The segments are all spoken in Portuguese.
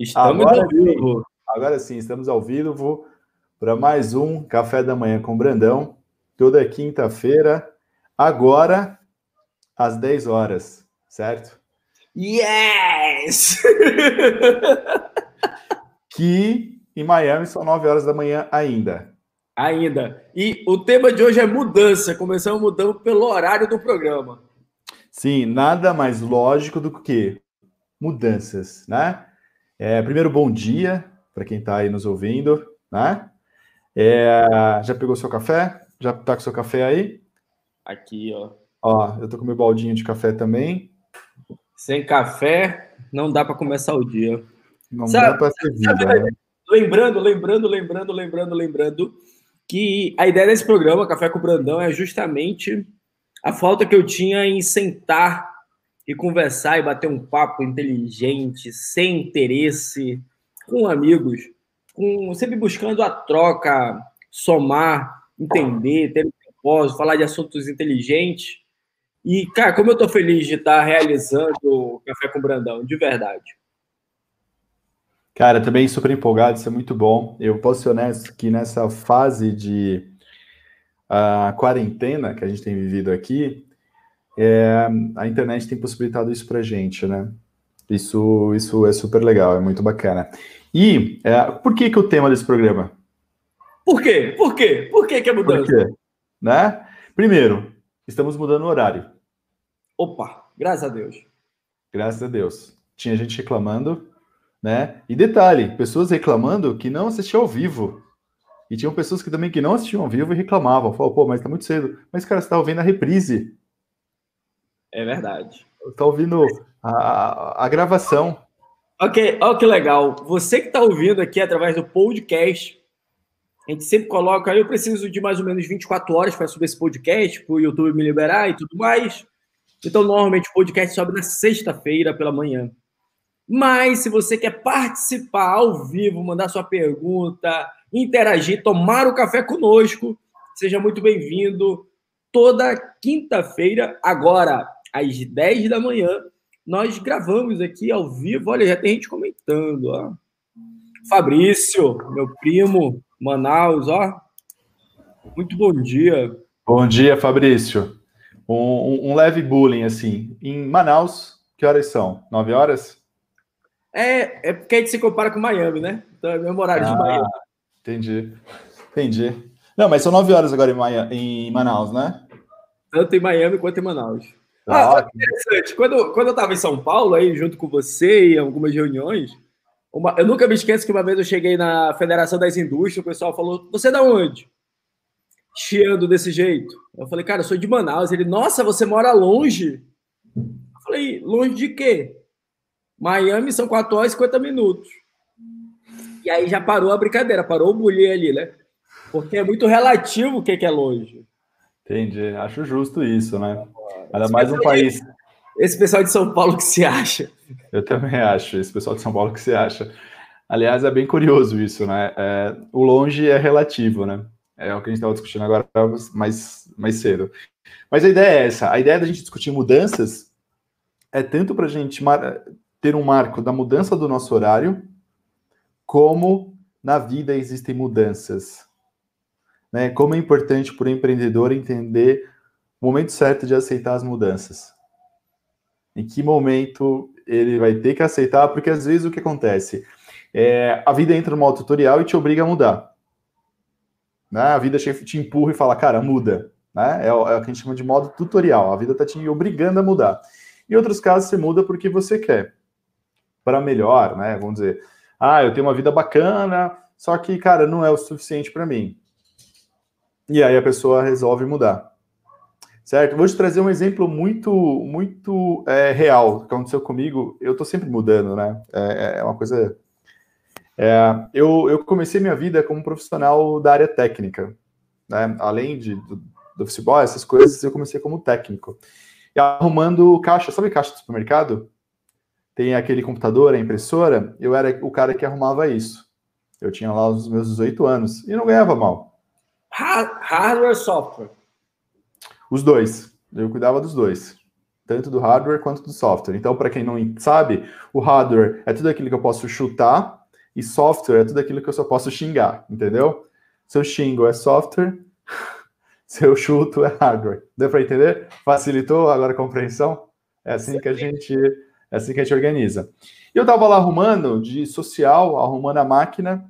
Estamos agora ao vivo. Agora sim, estamos ao vivo para mais um Café da Manhã com Brandão, toda quinta-feira, agora às 10 horas, certo? Yes! que em Miami são 9 horas da manhã ainda. Ainda. E o tema de hoje é mudança. Começamos mudando pelo horário do programa. Sim, nada mais lógico do que mudanças, né? É, primeiro, bom dia para quem está aí nos ouvindo, né? É, já pegou seu café? Já está com seu café aí? Aqui, ó. Ó, eu tô com meu baldinho de café também. Sem café, não dá para começar o dia. Não sabe, dá para ser vida, sabe, né? Lembrando, lembrando, lembrando, lembrando, lembrando que a ideia desse programa, Café com o Brandão, é justamente a falta que eu tinha em sentar e conversar e bater um papo inteligente, sem interesse, com amigos, com, sempre buscando a troca, somar, entender, ter um propósito, falar de assuntos inteligentes. E, cara, como eu tô feliz de estar realizando o Café com Brandão, de verdade. Cara, também super empolgado, isso é muito bom. Eu posso ser honesto que nessa fase de uh, quarentena que a gente tem vivido aqui, é, a internet tem possibilitado isso para gente, né? Isso, isso é super legal, é muito bacana. E é, por que, que o tema desse programa? Por quê? Por quê? Por que, que é mudança? Por quê? Né? Primeiro, estamos mudando o horário. Opa, graças a Deus. Graças a Deus. Tinha gente reclamando, né? E detalhe, pessoas reclamando que não assistiam ao vivo. E tinham pessoas que também que não assistiam ao vivo e reclamavam. Falavam, pô, mas tá muito cedo. Mas, cara, você tá ouvindo a reprise. É verdade. Estou ouvindo a, a, gravação. Ok, olha que legal. Você que está ouvindo aqui através do podcast, a gente sempre coloca, eu preciso de mais ou menos 24 horas para subir esse podcast, para o YouTube me liberar e tudo mais. Então, normalmente o podcast sobe na sexta-feira pela manhã. Mas se você quer participar ao vivo, mandar sua pergunta, interagir, tomar o um café conosco, seja muito bem-vindo. Toda quinta-feira, agora às 10 da manhã, nós gravamos aqui ao vivo. Olha, já tem gente comentando, ó. Fabrício, meu primo, Manaus, ó. Muito bom dia. Bom dia, Fabrício. Um, um, leve bullying, assim. Em Manaus, que horas são? 9 horas? É, é porque a gente se compara com Miami, né? Então é mesmo horário ah, de Miami. Entendi. Entendi. Não, mas são 9 horas agora em, em Manaus, né? Tanto em Miami quanto em Manaus. Ah, interessante. Quando, quando eu estava em São Paulo, aí, junto com você, em algumas reuniões, uma, eu nunca me esqueço que uma vez eu cheguei na Federação das Indústrias, o pessoal falou: Você é da onde? Chiando desse jeito. Eu falei, cara, eu sou de Manaus. Ele, nossa, você mora longe? Eu falei, longe de quê? Miami são 4 horas e 50 minutos. E aí já parou a brincadeira, parou o bullying ali, né? Porque é muito relativo o que é longe. Entendi, acho justo isso, né? Ainda mais um país. Esse pessoal de São Paulo que se acha. Eu também acho, esse pessoal de São Paulo que se acha. Aliás, é bem curioso isso, né? É, o longe é relativo, né? É o que a gente estava discutindo agora mais, mais cedo. Mas a ideia é essa: a ideia da gente discutir mudanças é tanto para a gente ter um marco da mudança do nosso horário, como na vida existem mudanças. Né? Como é importante para o empreendedor entender o momento certo de aceitar as mudanças. Em que momento ele vai ter que aceitar, porque às vezes o que acontece? É, a vida entra no modo tutorial e te obriga a mudar. Né? A vida te empurra e fala, cara, muda. Né? É, o, é o que a gente chama de modo tutorial. A vida está te obrigando a mudar. Em outros casos, você muda porque você quer. Para melhor, né? Vamos dizer, ah, eu tenho uma vida bacana, só que, cara, não é o suficiente para mim. E aí a pessoa resolve mudar certo? Vou te trazer um exemplo muito, muito é, real que aconteceu comigo. Eu estou sempre mudando, né? É, é uma coisa. É, eu, eu comecei minha vida como profissional da área técnica, né? Além de, do, do futebol, essas coisas, eu comecei como técnico. E arrumando caixa, sabe caixa do supermercado? Tem aquele computador, a impressora. Eu era o cara que arrumava isso. Eu tinha lá os meus 18 anos e não ganhava mal. Hardware software? Os dois. Eu cuidava dos dois. tanto do hardware quanto do software. Então, para quem não sabe, o hardware é tudo aquilo que eu posso chutar e software é tudo aquilo que eu só posso xingar, entendeu? Se eu xingo é software, se eu chuto é hardware. Deu para entender? Facilitou agora a compreensão? É assim que a gente é assim que a gente organiza. Eu estava lá arrumando de social, arrumando a máquina,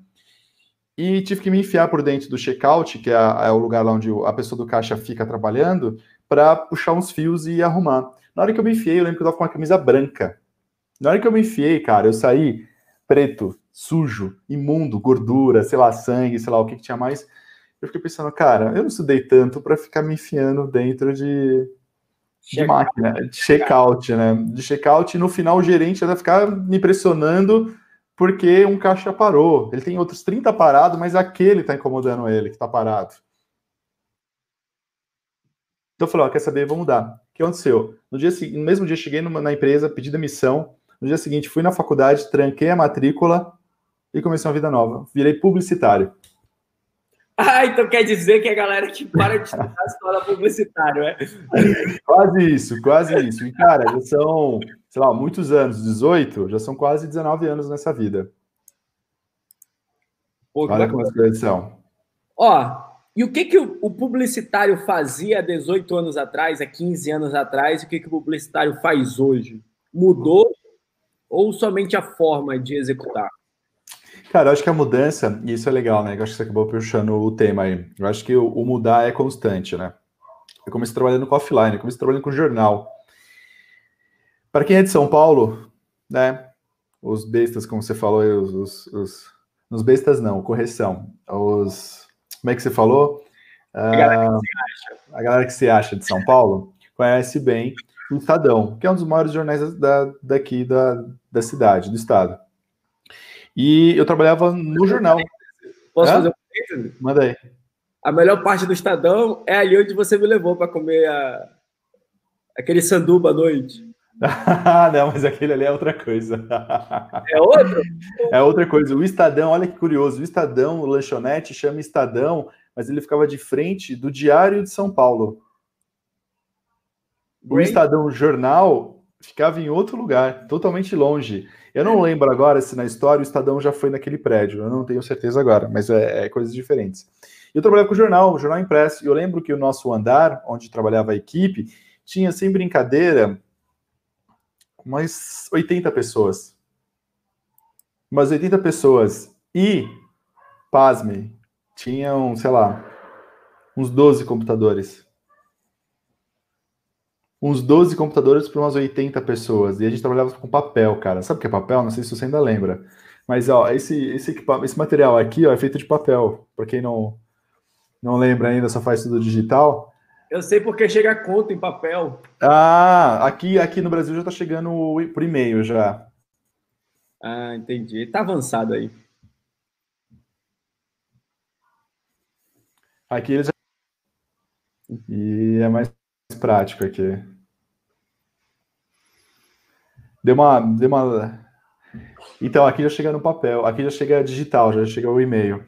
e tive que me enfiar por dentro do checkout, que é, é o lugar lá onde a pessoa do caixa fica trabalhando, para puxar uns fios e arrumar. Na hora que eu me enfiei, eu lembro que eu estava com uma camisa branca. Na hora que eu me enfiei, cara, eu saí preto, sujo, imundo, gordura, sei lá, sangue, sei lá o que, que tinha mais. Eu fiquei pensando, cara, eu não estudei tanto para ficar me enfiando dentro de, de máquina, de checkout, né? De checkout, e no final o gerente vai ficar me pressionando porque um caixa parou. Ele tem outros 30 parados, mas aquele está incomodando ele, que está parado. Então eu falei, ó, quer saber, vamos mudar. O que aconteceu? No, dia, no mesmo dia cheguei numa, na empresa, pedi demissão. No dia seguinte fui na faculdade, tranquei a matrícula e comecei uma vida nova. Virei publicitário. Ah, então quer dizer que a galera que para de estudar se torna publicitário, é? Quase isso, quase isso. E, cara, são, sei lá, muitos anos, 18, já são quase 19 anos nessa vida. Pô, Olha como as coisas são. Ó, e o que, que o publicitário fazia há 18 anos atrás, há 15 anos atrás, e o que, que o publicitário faz hoje? Mudou ou somente a forma de executar? Cara, eu acho que a mudança, e isso é legal, né? Eu acho que você acabou puxando o tema aí. Eu acho que o, o mudar é constante, né? Eu comecei trabalhando com offline, eu comecei trabalhando com jornal. Para quem é de São Paulo, né? Os bestas, como você falou, os, os, os, bestas não, correção. Os. Como é que você falou? A galera, ah, a galera que se acha de São Paulo conhece bem o Estadão, que é um dos maiores jornais da, daqui da, da cidade, do estado. E eu trabalhava no jornal. Posso Hã? fazer um Manda aí. A melhor parte do Estadão é ali onde você me levou para comer a... aquele sanduba à noite. não, mas aquele ali é outra coisa. É outro? É outra coisa. O Estadão, olha que curioso. O Estadão, o lanchonete chama Estadão, mas ele ficava de frente do Diário de São Paulo. O Estadão Jornal ficava em outro lugar, totalmente longe. Eu não lembro agora se na história o Estadão já foi naquele prédio, eu não tenho certeza agora, mas é, é coisas diferentes. Eu trabalhava com o jornal, o jornal impresso, e eu lembro que o nosso andar, onde trabalhava a equipe, tinha sem brincadeira umas 80 pessoas. Umas 80 pessoas. E, pasme, tinham, sei lá, uns 12 computadores uns 12 computadores para umas 80 pessoas. E a gente trabalhava com papel, cara. Sabe o que é papel? Não sei se você ainda lembra. Mas, ó, esse, esse, esse material aqui, ó, é feito de papel. Para quem não, não lembra ainda, só faz tudo digital. Eu sei porque chega a conta em papel. Ah, aqui, aqui no Brasil já está chegando por e-mail já. Ah, entendi. Está avançado aí. Aqui eles e é mais prático aqui. Deu uma, deu uma. Então, aqui já chega no papel, aqui já chega digital, já chega o e-mail.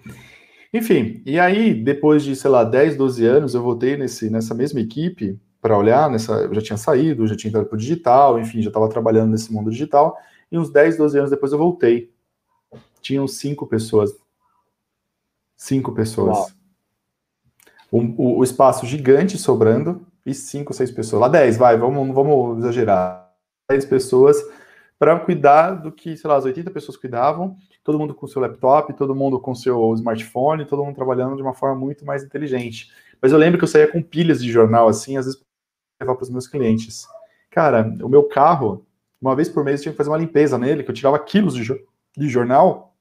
Enfim, e aí, depois de, sei lá, 10, 12 anos, eu voltei nesse, nessa mesma equipe para olhar, nessa, eu já tinha saído, já tinha entrado para o digital, enfim, já estava trabalhando nesse mundo digital, e uns 10, 12 anos depois eu voltei. Tinham cinco pessoas. Cinco pessoas. O, o, o espaço gigante sobrando, e cinco, seis pessoas. Lá 10, vai, vamos, vamos exagerar. 10 pessoas para cuidar do que, sei lá, as 80 pessoas cuidavam, todo mundo com seu laptop, todo mundo com seu smartphone, todo mundo trabalhando de uma forma muito mais inteligente. Mas eu lembro que eu saía com pilhas de jornal, assim, às vezes para levar para os meus clientes. Cara, o meu carro, uma vez por mês eu tinha que fazer uma limpeza nele, que eu tirava quilos de, de jornal,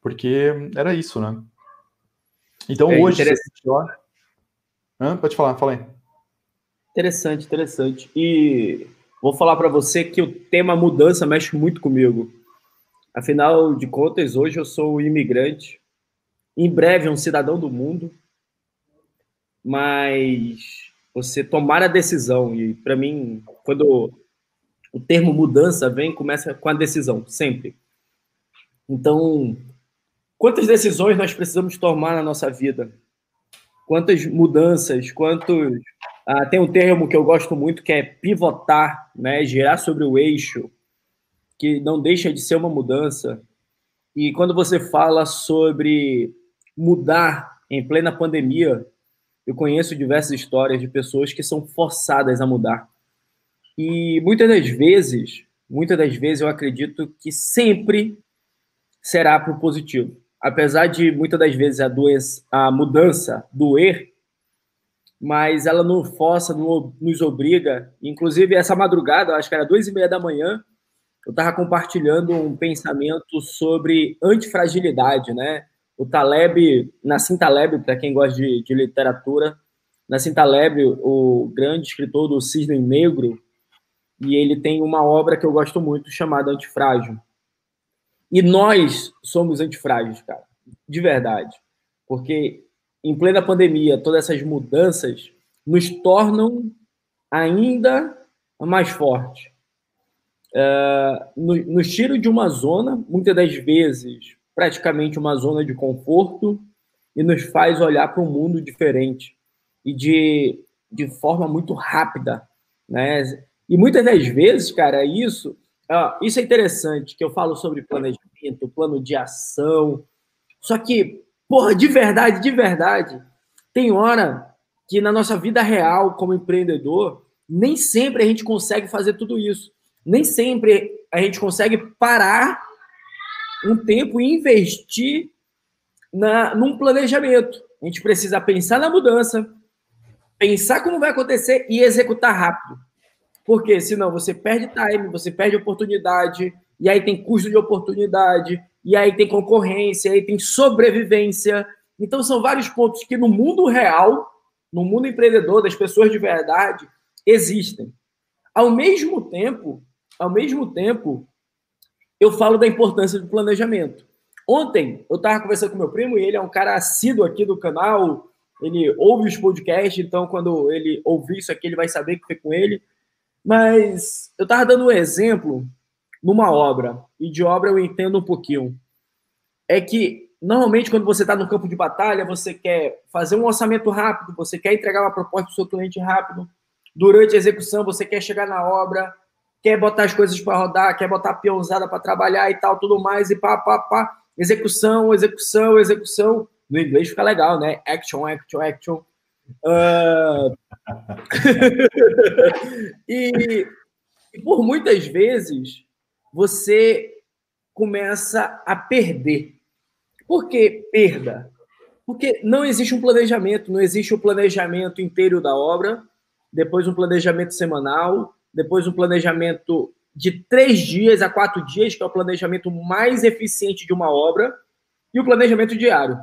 porque era isso, né? Então é hoje. Hã? Pode falar, fala aí. Interessante, interessante. E vou falar para você que o tema mudança mexe muito comigo. Afinal de contas, hoje eu sou imigrante, em breve um cidadão do mundo, mas você tomar a decisão, e para mim, quando o termo mudança vem, começa com a decisão, sempre. Então, quantas decisões nós precisamos tomar na nossa vida? Quantas mudanças, quantos Ah, tem um termo que eu gosto muito que é pivotar, né? Girar sobre o eixo, que não deixa de ser uma mudança. E quando você fala sobre mudar em plena pandemia, eu conheço diversas histórias de pessoas que são forçadas a mudar. E muitas das vezes, muitas das vezes eu acredito que sempre será para o positivo. Apesar de muitas das vezes a doença, a mudança doer, mas ela nos força, nos obriga. Inclusive, essa madrugada, acho que era duas e meia da manhã, eu estava compartilhando um pensamento sobre antifragilidade, né? O Taleb, Nassim Taleb, para quem gosta de, de literatura, Nassim Taleb, o grande escritor do Cisne Negro, e ele tem uma obra que eu gosto muito chamada Antifrágil. E nós somos antifrágeis, cara, de verdade. Porque em plena pandemia, todas essas mudanças nos tornam ainda mais fortes. Uh, nos tira de uma zona, muitas das vezes, praticamente uma zona de conforto, e nos faz olhar para um mundo diferente e de, de forma muito rápida. Né? E muitas das vezes, cara, isso, uh, isso é interessante, que eu falo sobre planejamento, plano de ação, só que Porra, de verdade, de verdade. Tem hora que na nossa vida real, como empreendedor, nem sempre a gente consegue fazer tudo isso. Nem sempre a gente consegue parar um tempo e investir na, num planejamento. A gente precisa pensar na mudança, pensar como vai acontecer e executar rápido. Porque senão você perde time, você perde oportunidade, e aí tem custo de oportunidade, e aí tem concorrência, aí tem sobrevivência. Então são vários pontos que no mundo real, no mundo empreendedor das pessoas de verdade, existem. Ao mesmo tempo, ao mesmo tempo, eu falo da importância do planejamento. Ontem eu estava conversando com meu primo e ele é um cara assíduo aqui do canal. Ele ouve os podcasts, então quando ele ouvir isso aqui, ele vai saber que foi com ele. Mas eu estava dando um exemplo numa obra, e de obra eu entendo um pouquinho, é que normalmente quando você está no campo de batalha, você quer fazer um orçamento rápido, você quer entregar uma proposta para o seu cliente rápido, durante a execução você quer chegar na obra, quer botar as coisas para rodar, quer botar a peãozada para trabalhar e tal, tudo mais, e pá, pá, pá, execução, execução, execução. No inglês fica legal, né? Action, action, action. Uh... e, e por muitas vezes você começa a perder. Por que perda? Porque não existe um planejamento, não existe o um planejamento inteiro da obra, depois um planejamento semanal, depois um planejamento de três dias a quatro dias, que é o planejamento mais eficiente de uma obra, e o planejamento diário.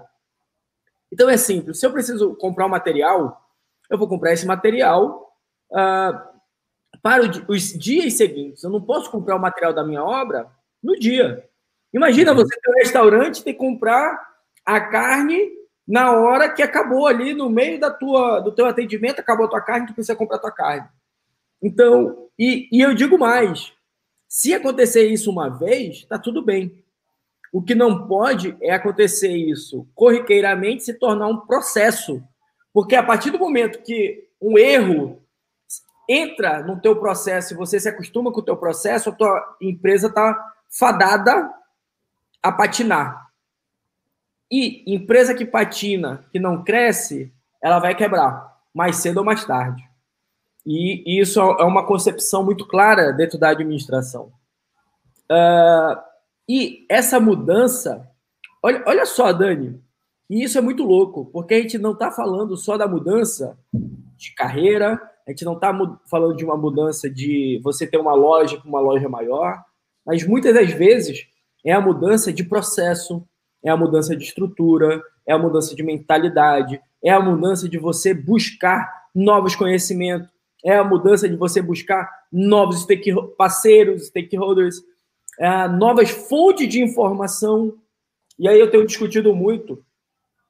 Então é simples. Se eu preciso comprar um material, eu vou comprar esse material uh, para os dias seguintes. Eu não posso comprar o material da minha obra no dia. Imagina uhum. você ter um restaurante e ter que comprar a carne na hora que acabou ali no meio da tua do teu atendimento, acabou a tua carne, tu precisa comprar a tua carne. Então, e, e eu digo mais, se acontecer isso uma vez, tá tudo bem. O que não pode é acontecer isso corriqueiramente se tornar um processo. Porque a partir do momento que um erro entra no teu processo e você se acostuma com o teu processo, a tua empresa está fadada a patinar. E empresa que patina, que não cresce, ela vai quebrar, mais cedo ou mais tarde. E, isso é uma concepção muito clara dentro da administração. Uh, e essa mudança, olha, olha só, Dani, e isso é muito louco, porque a gente não está falando só da mudança de carreira, a gente não está falando de uma mudança de você ter uma loja com uma loja maior, mas muitas das vezes é a mudança de processo, é a mudança de estrutura, é a mudança de mentalidade, é a mudança de você buscar novos conhecimentos, é a mudança de você buscar novos stake parceiros, stakeholders, é, novas fontes de informação. E aí eu tenho discutido muito.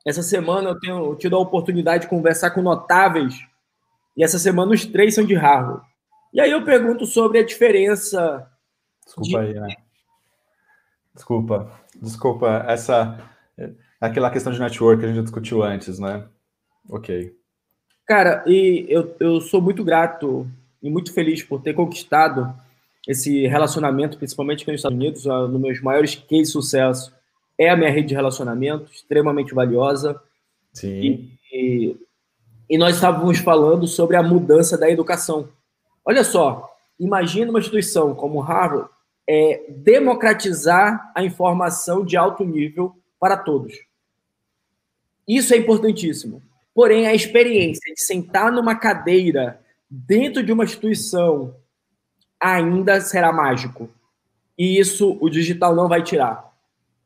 Essa semana eu tenho tido a oportunidade de conversar com notáveis e essa semana os três são de Harvard. E aí eu pergunto sobre a diferença. Desculpa de... aí, né? Desculpa, desculpa. Essa. Aquela questão de network que a gente discutiu antes, né? Ok. Cara, e eu, eu sou muito grato e muito feliz por ter conquistado esse relacionamento, principalmente aqui nos Estados Unidos, um dos meus maiores cases de sucesso é a minha rede de relacionamento, extremamente valiosa. Sim. E, e, e nós estávamos falando sobre a mudança da educação. Olha só, imagina uma instituição como Harvard é, democratizar a informação de alto nível para todos. Isso é importantíssimo. Porém, a experiência de sentar numa cadeira dentro de uma instituição ainda será mágico. E isso o digital não vai tirar.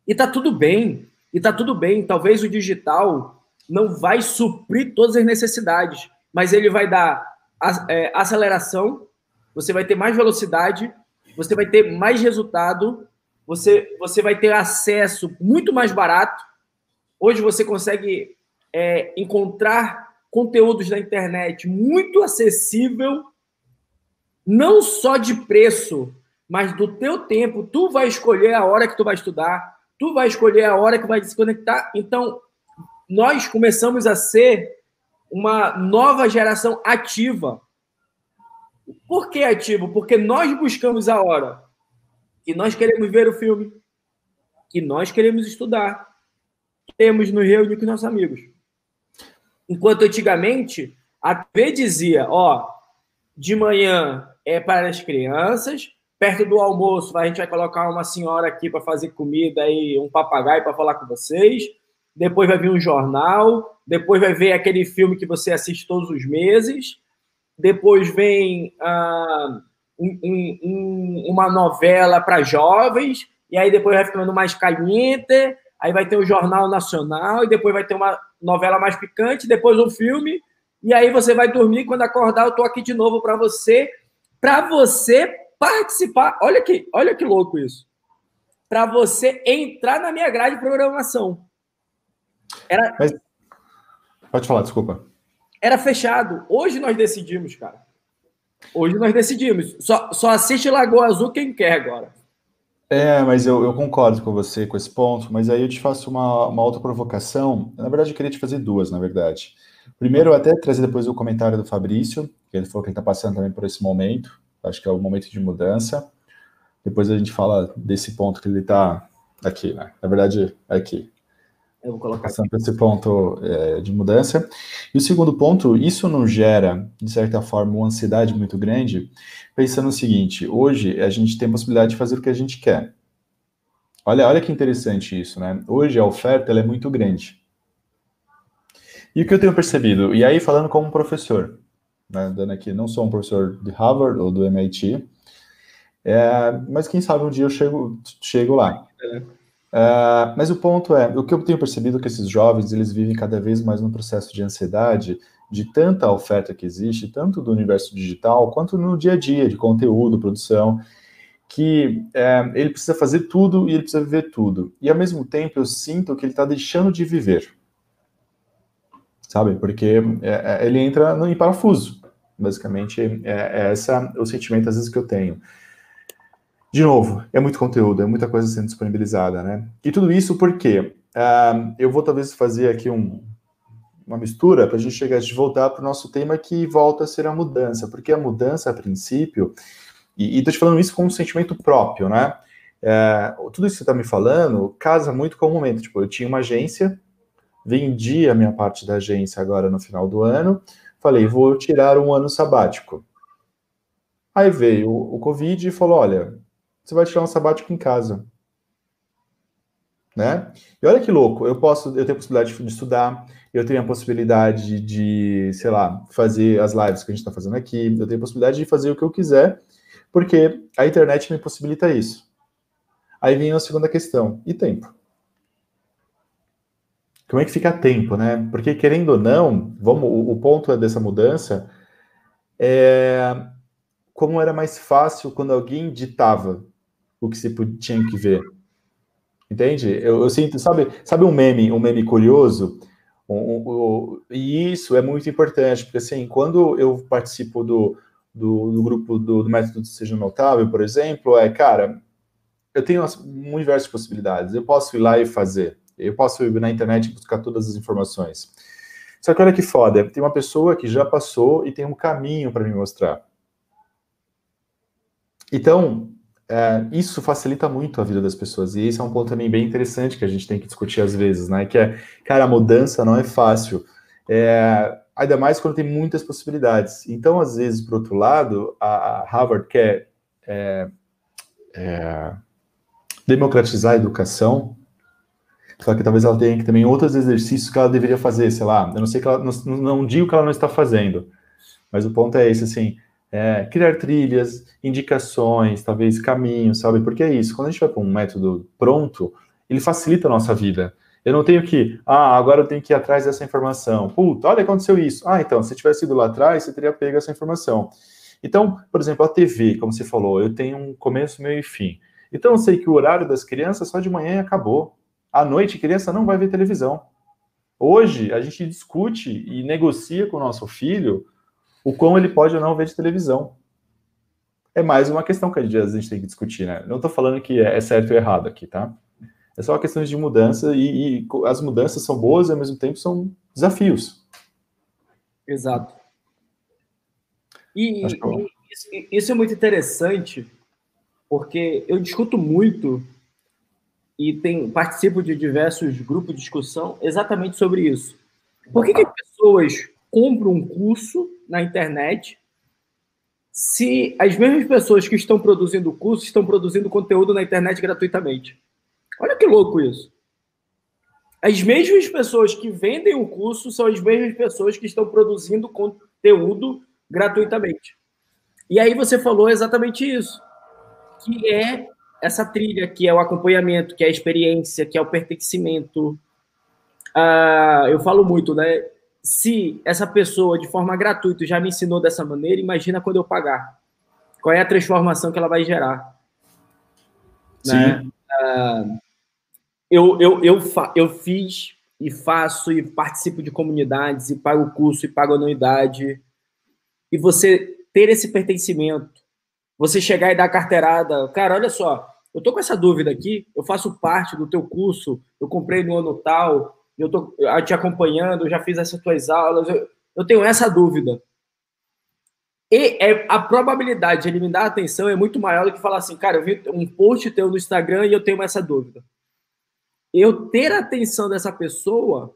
E tá tudo bem. E tá tudo bem. Talvez o digital não vai suprir todas as necessidades, mas ele vai dar é, aceleração, você vai ter mais velocidade, você vai ter mais resultado, você, você vai ter acesso muito mais barato. Hoje você consegue é, encontrar conteúdos na internet muito acessível, não só de preço, mas do teu tempo. Tu vai escolher a hora que tu vai estudar, tu vai escolher a hora que vai desconectar. Então, nós começamos a ser uma nova geração ativa. Por que ativo? Porque nós buscamos a hora que nós queremos ver o filme, que nós queremos estudar, queremos nos reunir com nossos amigos. Enquanto antigamente a TV dizia, ó, de manhã é para as crianças, perto do almoço a gente vai colocar uma senhora aqui para fazer comida e um papagaio para falar com vocês. Depois vai vir um jornal, depois vai ver aquele filme que você assiste todos os meses. Depois vem ah, um, um, uma novela para jovens, e aí depois vai ficando mais caliente, aí vai ter o Jornal Nacional, e depois vai ter uma novela mais picante, depois um filme, e aí você vai dormir. Quando acordar, eu tô aqui de novo para você, para você participar. Olha que, olha que louco isso. Para você entrar na minha grade de programação. Era... Mas... Pode falar, desculpa. Era fechado. Hoje nós decidimos, cara. Hoje nós decidimos. Só, só assiste Lagoa Azul quem quer agora. É, mas eu, eu, concordo com você com esse ponto, mas aí eu te faço uma, uma outra provocação. Na verdade, eu queria te fazer duas, na verdade. Primeiro, até trazer depois o comentário do Fabrício, que ele falou que ele está passando também por esse momento. Acho que é o momento de mudança. Depois a gente fala desse ponto que ele está aqui, né? Na verdade, é aqui. Eu vou colocar Passando por esse ponto é, de mudança. E o segundo ponto, isso não gera, de certa forma, uma ansiedade muito grande, pensando no seguinte: hoje a gente tem a possibilidade de fazer o que a gente quer. Olha, olha que interessante isso, né? Hoje a oferta é muito grande. E o que eu tenho percebido, e aí falando como professor, né, dando aqui, não sou um professor de Harvard ou do MIT, é, mas quem sabe um dia eu chego, chego lá. É. Uh, mas o ponto é, o que eu tenho percebido é que esses jovens, eles vivem cada vez mais num processo de ansiedade, de tanta oferta que existe, tanto do universo digital, quanto no dia a dia, de conteúdo, produção, que é, ele precisa fazer tudo e ele precisa viver tudo. E ao mesmo tempo eu sinto que ele está deixando de viver. Sabe? Porque é, é ele entra no, em parafuso. Basicamente, é, é esse o sentimento às vezes que eu tenho. De novo, é muito conteúdo, é muita coisa sendo disponibilizada, né? E tudo isso porque uh, eu vou talvez fazer aqui um, uma mistura para a gente chegar de voltar para o nosso tema que volta a ser a mudança, porque a mudança, a princípio, e estou te falando isso com um sentimento próprio, né? É, tudo isso que você está me falando casa muito com o momento. Tipo, eu tinha uma agência, vendi a minha parte da agência agora no final do ano, falei, vou tirar um ano sabático. Aí veio o Covid e falou: olha, você vai tirar um sabático em casa. Né? E olha que louco, eu posso, eu tenho a possibilidade de estudar, eu tenho a possibilidade de, sei lá, fazer as lives que a gente está fazendo aqui, eu tenho a possibilidade de fazer o que eu quiser, porque a internet me possibilita isso. Aí vem a segunda questão, e tempo? Como é que fica tempo, né? Porque querendo ou não, vamos, o, o ponto dessa mudança é como era mais fácil quando alguém ditava o que se tinha que ver. Entende? Eu, eu, sinto, sabe, sabe um meme, um meme curioso? E isso é muito importante, porque assim, quando eu participo do, do, do grupo do, do, método Seja Notável, por exemplo, é, cara, eu tenho um universo de possibilidades, eu posso ir lá e fazer, eu posso ir na internet e buscar todas as informações. Só que olha que foda, tem uma pessoa que já passou e tem um caminho para me mostrar. Então, é, isso facilita muito a vida das pessoas. E esse é um ponto também bem interessante que a gente tem que discutir às vezes, né? Que é, cara, a mudança não é fácil. É, ainda mais quando tem muitas possibilidades. Então, às vezes, por outro lado, a, Harvard quer é, é, democratizar a educação, só que talvez ela tenha que também outros exercícios que ela deveria fazer, sei lá, eu não sei que ela, não, não digo que ela não está fazendo, mas o ponto é esse, assim, é, criar trilhas, indicações, talvez caminhos, sabe? Porque é isso, quando a gente vai para um método pronto, ele facilita a nossa vida. Eu não tenho que, ah, agora eu tenho que ir atrás dessa informação. Puta, olha, aconteceu isso. Ah, então, se tivesse ido lá atrás, você teria pego essa informação. Então, por exemplo, a TV, como você falou, eu tenho um começo, meio e fim. Então, eu sei que o horário das crianças só de manhã acabou. À noite, a criança não vai ver televisão. Hoje, a gente discute e negocia com o nosso filho o quão ele pode ou não ver de televisão. É mais uma questão que a gente tem que discutir, né? Não estou falando que é certo ou errado aqui, tá? É só uma questão de mudança e, e as mudanças são boas e ao mesmo tempo são desafios. Exato. E, isso, isso é muito interessante, porque eu discuto muito e tem, participo de diversos grupos de discussão exatamente sobre isso. Por que, que as pessoas compram um curso na internet se as mesmas pessoas que estão produzindo o curso estão produzindo conteúdo na internet gratuitamente? Olha que louco isso. As mesmas pessoas que vendem o curso são as mesmas pessoas que estão produzindo conteúdo gratuitamente. E aí você falou exatamente isso, que é essa trilha, que é o acompanhamento, que é a experiência, que é o pertencimento. Ah, eu falo muito, né? Se essa pessoa, de forma gratuita, já me ensinou dessa maneira, imagina quando eu pagar. Qual é a transformação que ela vai gerar? Sim. Né? Ah, eu, eu, eu, eu fiz e faço e participo de comunidades e pago curso e pago anuidade. E você ter esse pertencimento, você chegar e dar carteirada, cara, olha só, eu tô com essa dúvida aqui, eu faço parte do teu curso, eu comprei no ano tal, eu tô te acompanhando, já fiz essas tuas aulas, eu, eu tenho essa dúvida. E é, a probabilidade de ele me dar atenção é muito maior do que falar assim, cara, eu vi um post teu no Instagram e eu tenho essa dúvida eu ter a atenção dessa pessoa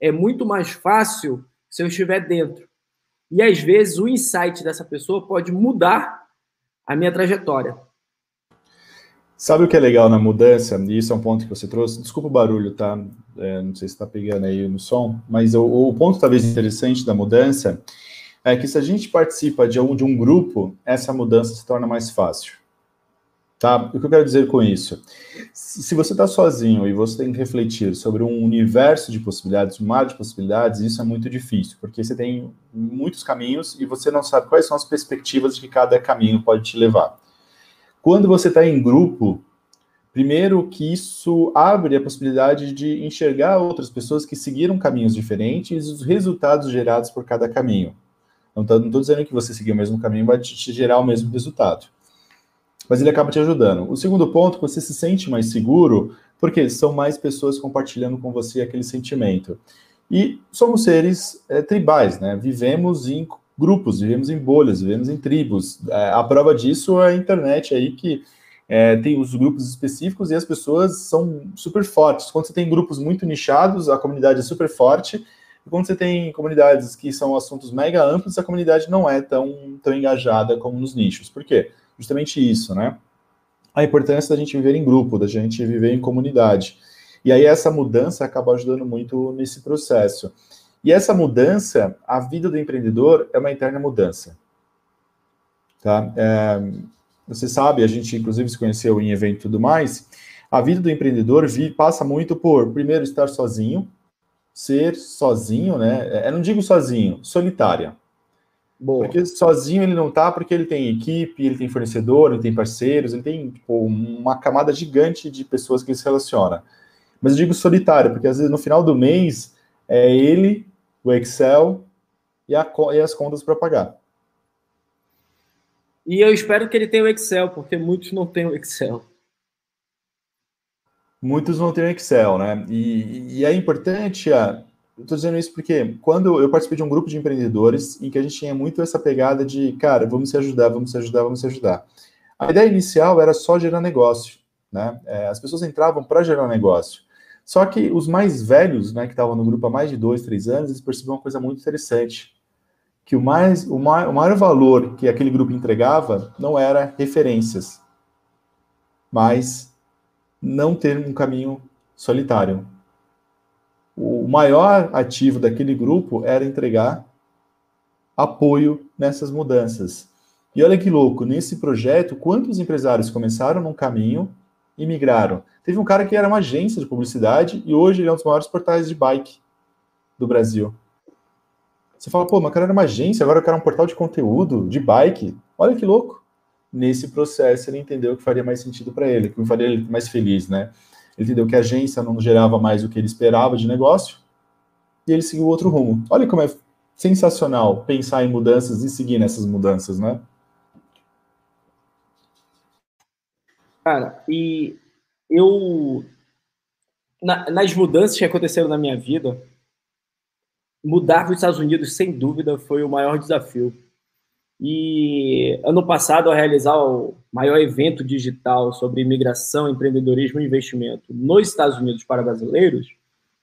é muito mais fácil se eu estiver dentro. E às vezes o insight dessa pessoa pode mudar a minha trajetória. Sabe o que é legal na mudança? E isso é um ponto que você trouxe. Desculpa o barulho, tá? É, não sei se está pegando aí no som, mas o, o, ponto talvez interessante da mudança é que se a gente participa de um, de um grupo, essa mudança se torna mais fácil. Tá? O que eu quero dizer com isso? Se você está sozinho e você tem que refletir sobre um universo de possibilidades, um mar de possibilidades, isso é muito difícil, porque você tem muitos caminhos e você não sabe quais são as perspectivas de que cada caminho pode te levar. Quando você está em grupo, primeiro que isso abre a possibilidade de enxergar outras pessoas que seguiram caminhos diferentes e os resultados gerados por cada caminho. Não estou dizendo que você seguir o mesmo caminho vai te gerar o mesmo resultado mas ele acaba te ajudando. O segundo ponto, você se sente mais seguro, porque são mais pessoas compartilhando com você aquele sentimento. E somos seres é, tribais, né? Vivemos em grupos, vivemos em bolhas, vivemos em tribos. É, a prova disso é a internet aí que é, tem os grupos específicos e as pessoas são super fortes. Quando você tem grupos muito nichados, a comunidade é super forte. E quando você tem comunidades que são assuntos mega amplos, a comunidade não é tão, tão engajada como nos nichos. Por quê? justamente isso, né? A importância da gente viver em grupo, da gente viver em comunidade. E aí essa mudança acaba ajudando muito nesse processo. E essa mudança, a vida do empreendedor é uma interna mudança. Tá? É, você sabe, a gente inclusive se conheceu em evento e tudo mais, a vida do empreendedor passa muito por, primeiro, estar sozinho, ser sozinho, né? Eu não digo sozinho, solitária. Boa. Porque sozinho ele não tá, porque ele tem equipe, ele tem fornecedor, ele tem parceiros, ele tem tipo, uma camada gigante de pessoas que ele se relaciona. Mas eu digo solitário, porque às vezes no final do mês é ele, o Excel e, a, e as contas para pagar. E eu espero que ele tenha o Excel, porque muitos não têm o Excel. Muitos não têm o Excel, né? E, e é importante a, estou dizendo isso porque quando eu participei de um grupo de empreendedores em que a gente tinha muito essa pegada de, cara, vamos se ajudar, vamos se ajudar, vamos se ajudar. A ideia inicial era só gerar negócio, né? É, as pessoas entravam para gerar negócio. Só que os mais velhos, né, que estavam no grupo há mais de dois, três anos, eles perceberam uma coisa muito interessante, que o, mais, o, maior, o maior valor que aquele grupo entregava não era referências, mas não ter um caminho solitário. O maior ativo daquele grupo era entregar apoio nessas mudanças. E olha que louco, nesse projeto, quantos empresários começaram num caminho e migraram? Teve um cara que era uma agência de publicidade e hoje ele é um dos maiores portais de bike do Brasil. Você fala, pô, mas o cara era uma agência, agora eu quero um portal de conteúdo, de bike. Olha que louco. Nesse processo, ele entendeu que faria mais sentido para ele, que faria ele mais feliz, né? Ele entendeu que a agência não gerava mais o que ele esperava de negócio e ele seguiu outro rumo. Olha como é sensacional pensar em mudanças e seguir nessas mudanças, né? Cara, e eu. Na, nas mudanças que aconteceram na minha vida, mudar para os Estados Unidos, sem dúvida, foi o maior desafio. E ano passado, ao realizar o maior evento digital sobre imigração, empreendedorismo e investimento nos Estados Unidos para brasileiros,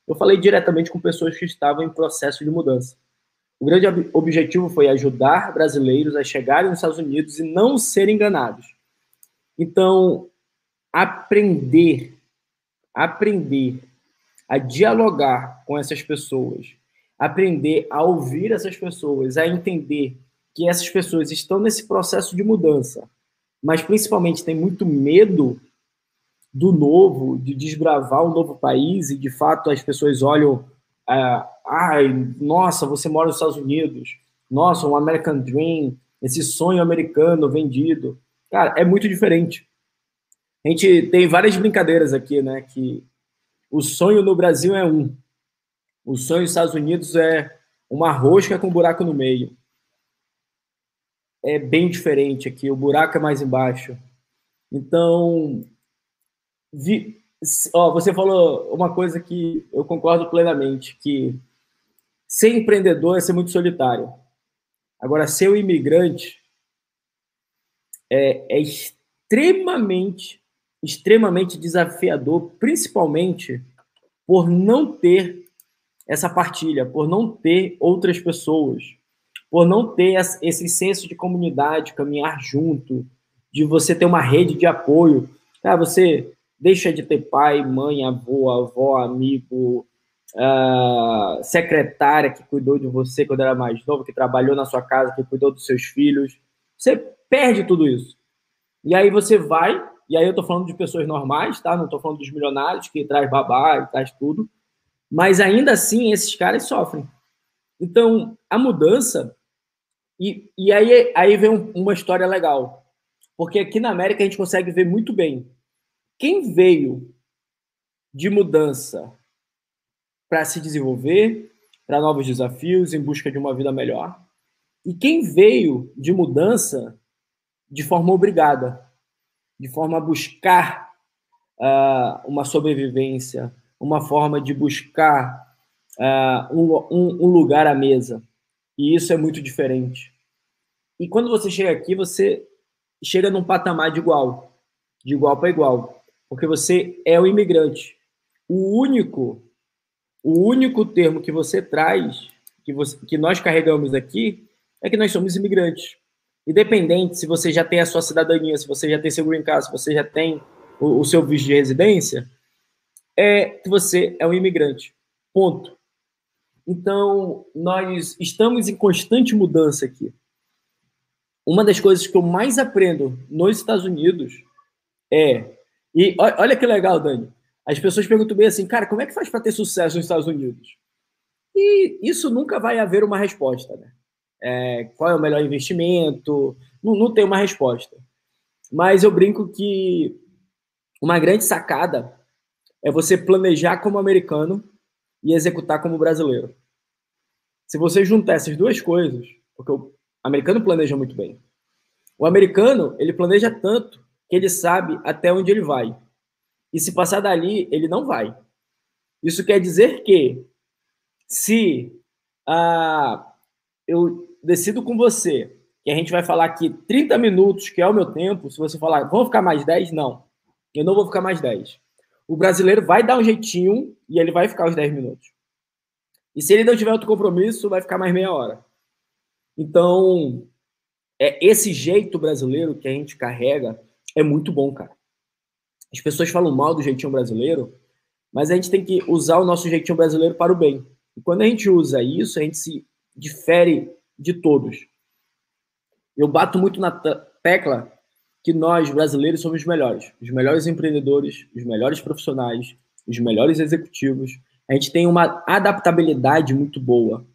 eu falei diretamente com pessoas que estavam em processo de mudança. O grande objetivo foi ajudar brasileiros a chegarem nos Estados Unidos e não serem enganados. Então, aprender, aprender a dialogar com essas pessoas, aprender a ouvir essas pessoas, a entender que essas pessoas estão nesse processo de mudança, mas principalmente tem muito medo do novo, de desbravar um novo país, e de fato as pessoas olham, ah, ai, nossa, você mora nos Estados Unidos, nossa, um American Dream, esse sonho americano vendido. Cara, é muito diferente. A gente tem várias brincadeiras aqui, né? Que o sonho no Brasil é um, o sonho nos Estados Unidos é uma rosca com um buraco no meio. É bem diferente aqui, o buraco é mais embaixo. Então, vi, ó, você falou uma coisa que eu concordo plenamente, que ser empreendedor é ser muito solitário. Agora, ser um imigrante é, é extremamente, extremamente desafiador, principalmente por não ter essa partilha, por não ter outras pessoas, por não ter esse senso de comunidade, caminhar junto, de você ter uma rede de apoio. Ah, você deixa de ter pai, mãe, avô, avó, amigo, uh, secretária que cuidou de você quando era mais novo, que trabalhou na sua casa, que cuidou dos seus filhos. Você perde tudo isso. E aí você vai, e aí eu tô falando de pessoas normais, tá? Não tô falando dos milionários que traz babá e traz tudo. Mas ainda assim, esses caras sofrem. Então, a mudança. E, e aí, aí vem uma história legal. Porque aqui na América a gente consegue ver muito bem. Quem veio de mudança para se desenvolver, para novos desafios, em busca de uma vida melhor. E quem veio de mudança de forma obrigada, de forma a buscar uh, uma sobrevivência, uma forma de buscar uh, um, um, lugar à mesa. E isso é muito diferente. E quando você chega aqui, você chega num patamar de igual, de igual para igual, porque você é o imigrante. O único, o único termo que você traz, que, você, que nós carregamos aqui, é que nós somos imigrantes. Independente se você já tem a sua cidadania, se você já tem seu green card, se você já tem o, o seu visto de residência, é que você é um imigrante. Ponto. Então, nós estamos em constante mudança aqui. Uma das coisas que eu mais aprendo nos Estados Unidos é. E olha que legal, Dani. As pessoas perguntam bem assim, cara, como é que faz para ter sucesso nos Estados Unidos? E isso nunca vai haver uma resposta, né? É, qual é o melhor investimento? Não, não tem uma resposta. Mas eu brinco que uma grande sacada é você planejar como americano e executar como brasileiro. Se você juntar essas duas coisas, porque o americano planeja muito bem. O americano, ele planeja tanto que ele sabe até onde ele vai. E se passar dali, ele não vai. Isso quer dizer que Se ah, eu decido com você que a gente vai falar aqui 30 minutos, que é o meu tempo, se você falar, vamos ficar mais 10? Não. Eu não vou ficar mais 10. O brasileiro vai dar um jeitinho e ele vai ficar os 10 minutos. E se ele não tiver outro compromisso, vai ficar mais meia hora. Então, é esse jeito brasileiro que a gente carrega é muito bom, cara. As pessoas falam mal do jeitinho brasileiro, mas a gente tem que usar o nosso jeitinho brasileiro para o bem. E quando a gente usa isso, a gente se difere de todos. Eu bato muito na tecla que nós, brasileiros, somos os melhores. Os melhores empreendedores, os melhores profissionais, os melhores executivos. A gente tem uma adaptabilidade muito boa.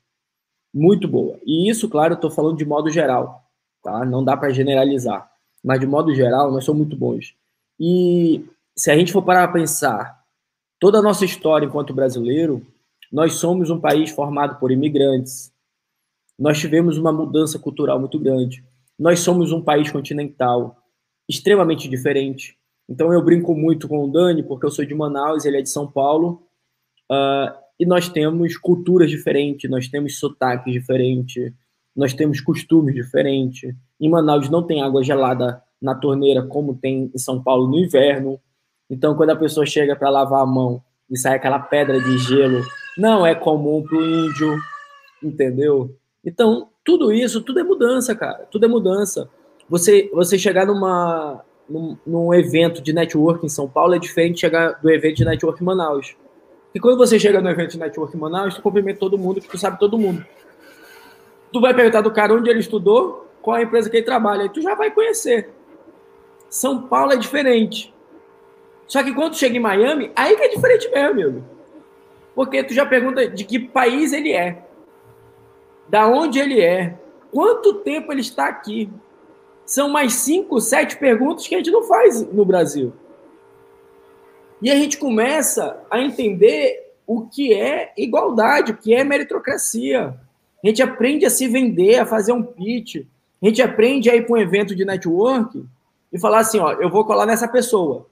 Muito boa. E isso, claro, eu estou falando de modo geral. Tá? Não dá para generalizar. Mas, de modo geral, nós somos muito bons. E se a gente for parar para pensar toda a nossa história enquanto brasileiro, nós somos um país formado por imigrantes. Nós tivemos uma mudança cultural muito grande. Nós somos um país continental extremamente diferente. Então eu brinco muito com o Dani, porque eu sou de Manaus, ele é de São Paulo, uh, e nós temos culturas diferentes, nós temos sotaques diferentes, nós temos costumes diferentes. Em Manaus não tem água gelada na torneira como tem em São Paulo no inverno. Então quando a pessoa chega para lavar a mão e sai aquela pedra de gelo, não é comum para o índio, entendeu? Então tudo isso, tudo é mudança, cara. Tudo é mudança. Você, você chegar numa, num, num evento de network em São Paulo é diferente de chegar do evento de network em Manaus. E quando você chega no evento de network em Manaus, tu cumprimenta todo mundo, que tu sabe todo mundo. Tu vai perguntar do cara onde ele estudou, qual a empresa que ele trabalha, aí tu já vai conhecer. São Paulo é diferente. Só que quando chega em Miami, aí que é diferente mesmo, amigo. Porque tu já pergunta de que país ele é da onde ele é, quanto tempo ele está aqui. São mais cinco, sete perguntas que a gente não faz no Brasil. E a gente começa a entender o que é igualdade, o que é meritocracia. A gente aprende a se vender, a fazer um pitch. A gente aprende a ir para um evento de network e falar assim: ó, eu vou colar nessa pessoa.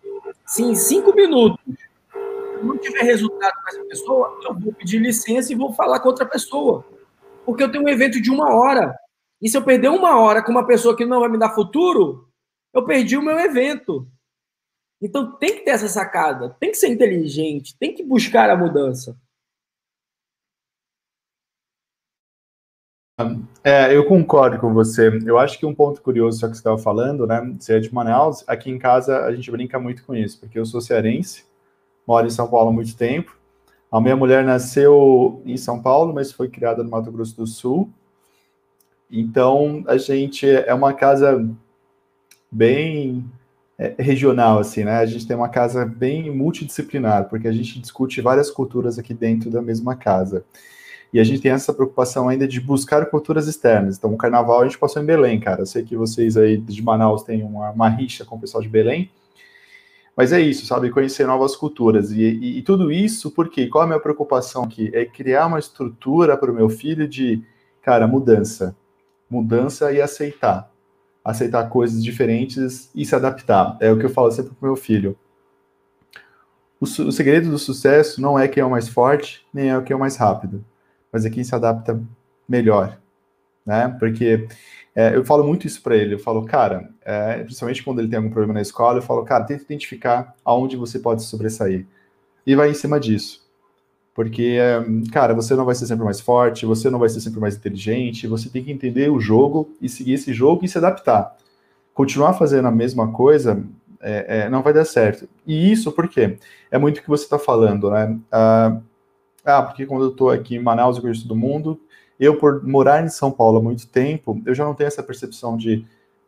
Se em cinco minutos não tiver resultado com essa pessoa, eu vou pedir licença e vou falar com outra pessoa porque eu tenho um evento de uma hora. E se eu perder uma hora com uma pessoa que não vai me dar futuro, eu perdi o meu evento. Então tem que ter essa sacada, tem que ser inteligente, tem que buscar a mudança. É, eu concordo com você. Eu acho que um ponto curioso, só que você estava falando, né? Você é de Manaus, aqui em casa a gente brinca muito com isso, porque eu sou cearense, moro em São Paulo há muito tempo, a minha mulher nasceu em São Paulo, mas foi criada no Mato Grosso do Sul. Então, a gente é uma casa bem é, regional, assim, né? A gente tem uma casa bem multidisciplinar, porque a gente discute várias culturas aqui dentro da mesma casa. E a gente tem essa preocupação ainda de buscar culturas externas. Então, o carnaval a gente passou em Belém, cara. Eu sei que vocês aí de Manaus têm uma, uma rixa com o pessoal de Belém. Mas é isso, sabe? Conhecer novas culturas. E, e, e tudo isso, porque qual é a minha preocupação aqui? É criar uma estrutura para o meu filho de, cara, mudança. Mudança e aceitar. Aceitar coisas diferentes e se adaptar. É o que eu falo sempre para o meu filho. O, o segredo do sucesso não é quem é o mais forte, nem é o que é o mais rápido, mas é quem se adapta melhor. Né? Porque é, eu falo muito isso para ele. Eu falo, cara, é, principalmente quando ele tem algum problema na escola, eu falo, cara, tenta identificar aonde você pode sobressair. E vai em cima disso. Porque, cara, você não vai ser sempre mais forte, você não vai ser sempre mais inteligente, você tem que entender o jogo e seguir esse jogo e se adaptar. Continuar fazendo a mesma coisa é, é, não vai dar certo. E isso por quê? É muito o que você está falando, né? Ah, ah, porque quando eu estou aqui em Manaus, eu conheço todo mundo, eu, por morar em São Paulo há muito tempo, eu já não tenho essa percepção de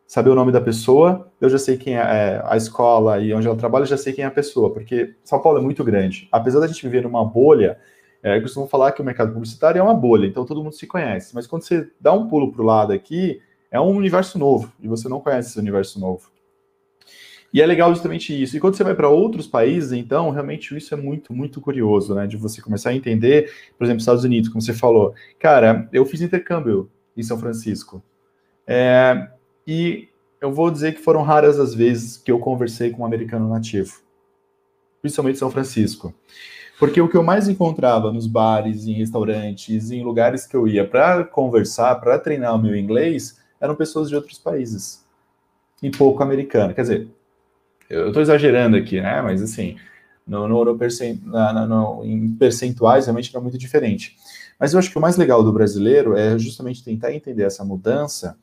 saber o nome da pessoa, eu já sei quem é, é a escola e onde ela trabalha, eu já sei quem é a pessoa, porque São Paulo é muito grande. Apesar da gente viver numa bolha, é, eu costumo falar que o mercado publicitário é uma bolha, então todo mundo se conhece. Mas quando você dá um pulo para o lado aqui, é um universo novo, e você não conhece esse universo novo. E é legal justamente isso. E quando você vai para outros países, então, realmente isso é muito, muito curioso, né? De você começar a entender, por exemplo, Estados Unidos, como você falou. Cara, eu fiz intercâmbio em São Francisco. É, e eu vou dizer que foram raras as vezes que eu conversei com um americano nativo, principalmente São Francisco. Porque o que eu mais encontrava nos bares, em restaurantes, em lugares que eu ia para conversar, para treinar o meu inglês, eram pessoas de outros países. E pouco americano. Quer dizer, eu estou exagerando aqui, né? Mas assim, no, no, no, no, em percentuais realmente era muito diferente. Mas eu acho que o mais legal do brasileiro é justamente tentar entender essa mudança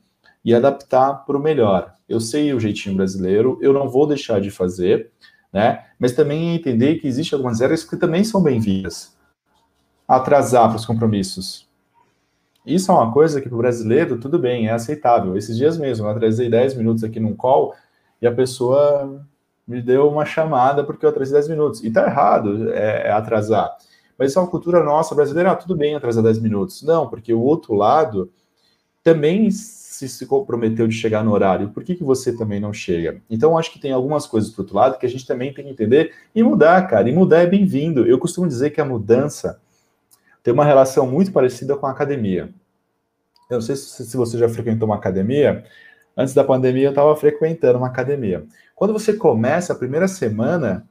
e adaptar para o melhor. Eu sei o jeitinho brasileiro, eu não vou deixar de fazer, né? Mas também entender que existem algumas áreas que também são bem-vindas. Atrasar para os compromissos. Isso é uma coisa que para o brasileiro, tudo bem, é aceitável. Esses dias mesmo, eu atrasei 10 minutos aqui num call e a pessoa me deu uma chamada porque eu atrasei 10 minutos. E tá errado é, é atrasar. Mas isso é uma cultura nossa brasileira, ah, tudo bem atrasar 10 minutos. Não, porque o outro lado também se, se comprometeu de chegar no horário. Por que, que você também não chega? Então, acho que tem algumas coisas para outro lado que a gente também tem que entender e mudar, cara. E mudar é bem-vindo. Eu costumo dizer que a mudança tem uma relação muito parecida com a academia. Eu não sei se, se você já frequentou uma academia. Antes da pandemia, eu estava frequentando uma academia. Quando você começa a primeira semana,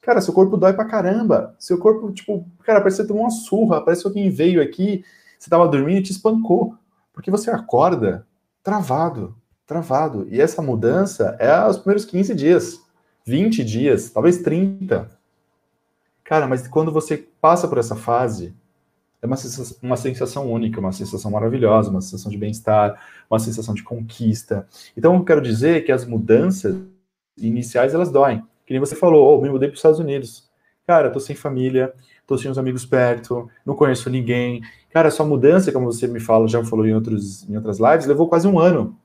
cara, seu corpo dói pra caramba. Seu corpo, tipo, cara, parece que você tomou uma surra, parece que alguém veio aqui, você tava dormindo e te espancou. Porque você acorda travado, travado. E essa mudança é os primeiros 15 dias, 20 dias, talvez 30. Cara, mas quando você passa por essa fase, é uma sensação, uma sensação única, uma sensação maravilhosa, uma sensação de bem-estar, uma sensação de conquista. Então, eu quero dizer que as mudanças iniciais elas doem. Que nem você falou, oh, me mudei para os Estados Unidos. Cara, tô sem família, tô sem os amigos perto, não conheço ninguém. Cara, sua mudança, como você me fala, já falou em, outros, em outras lives, levou quase um ano.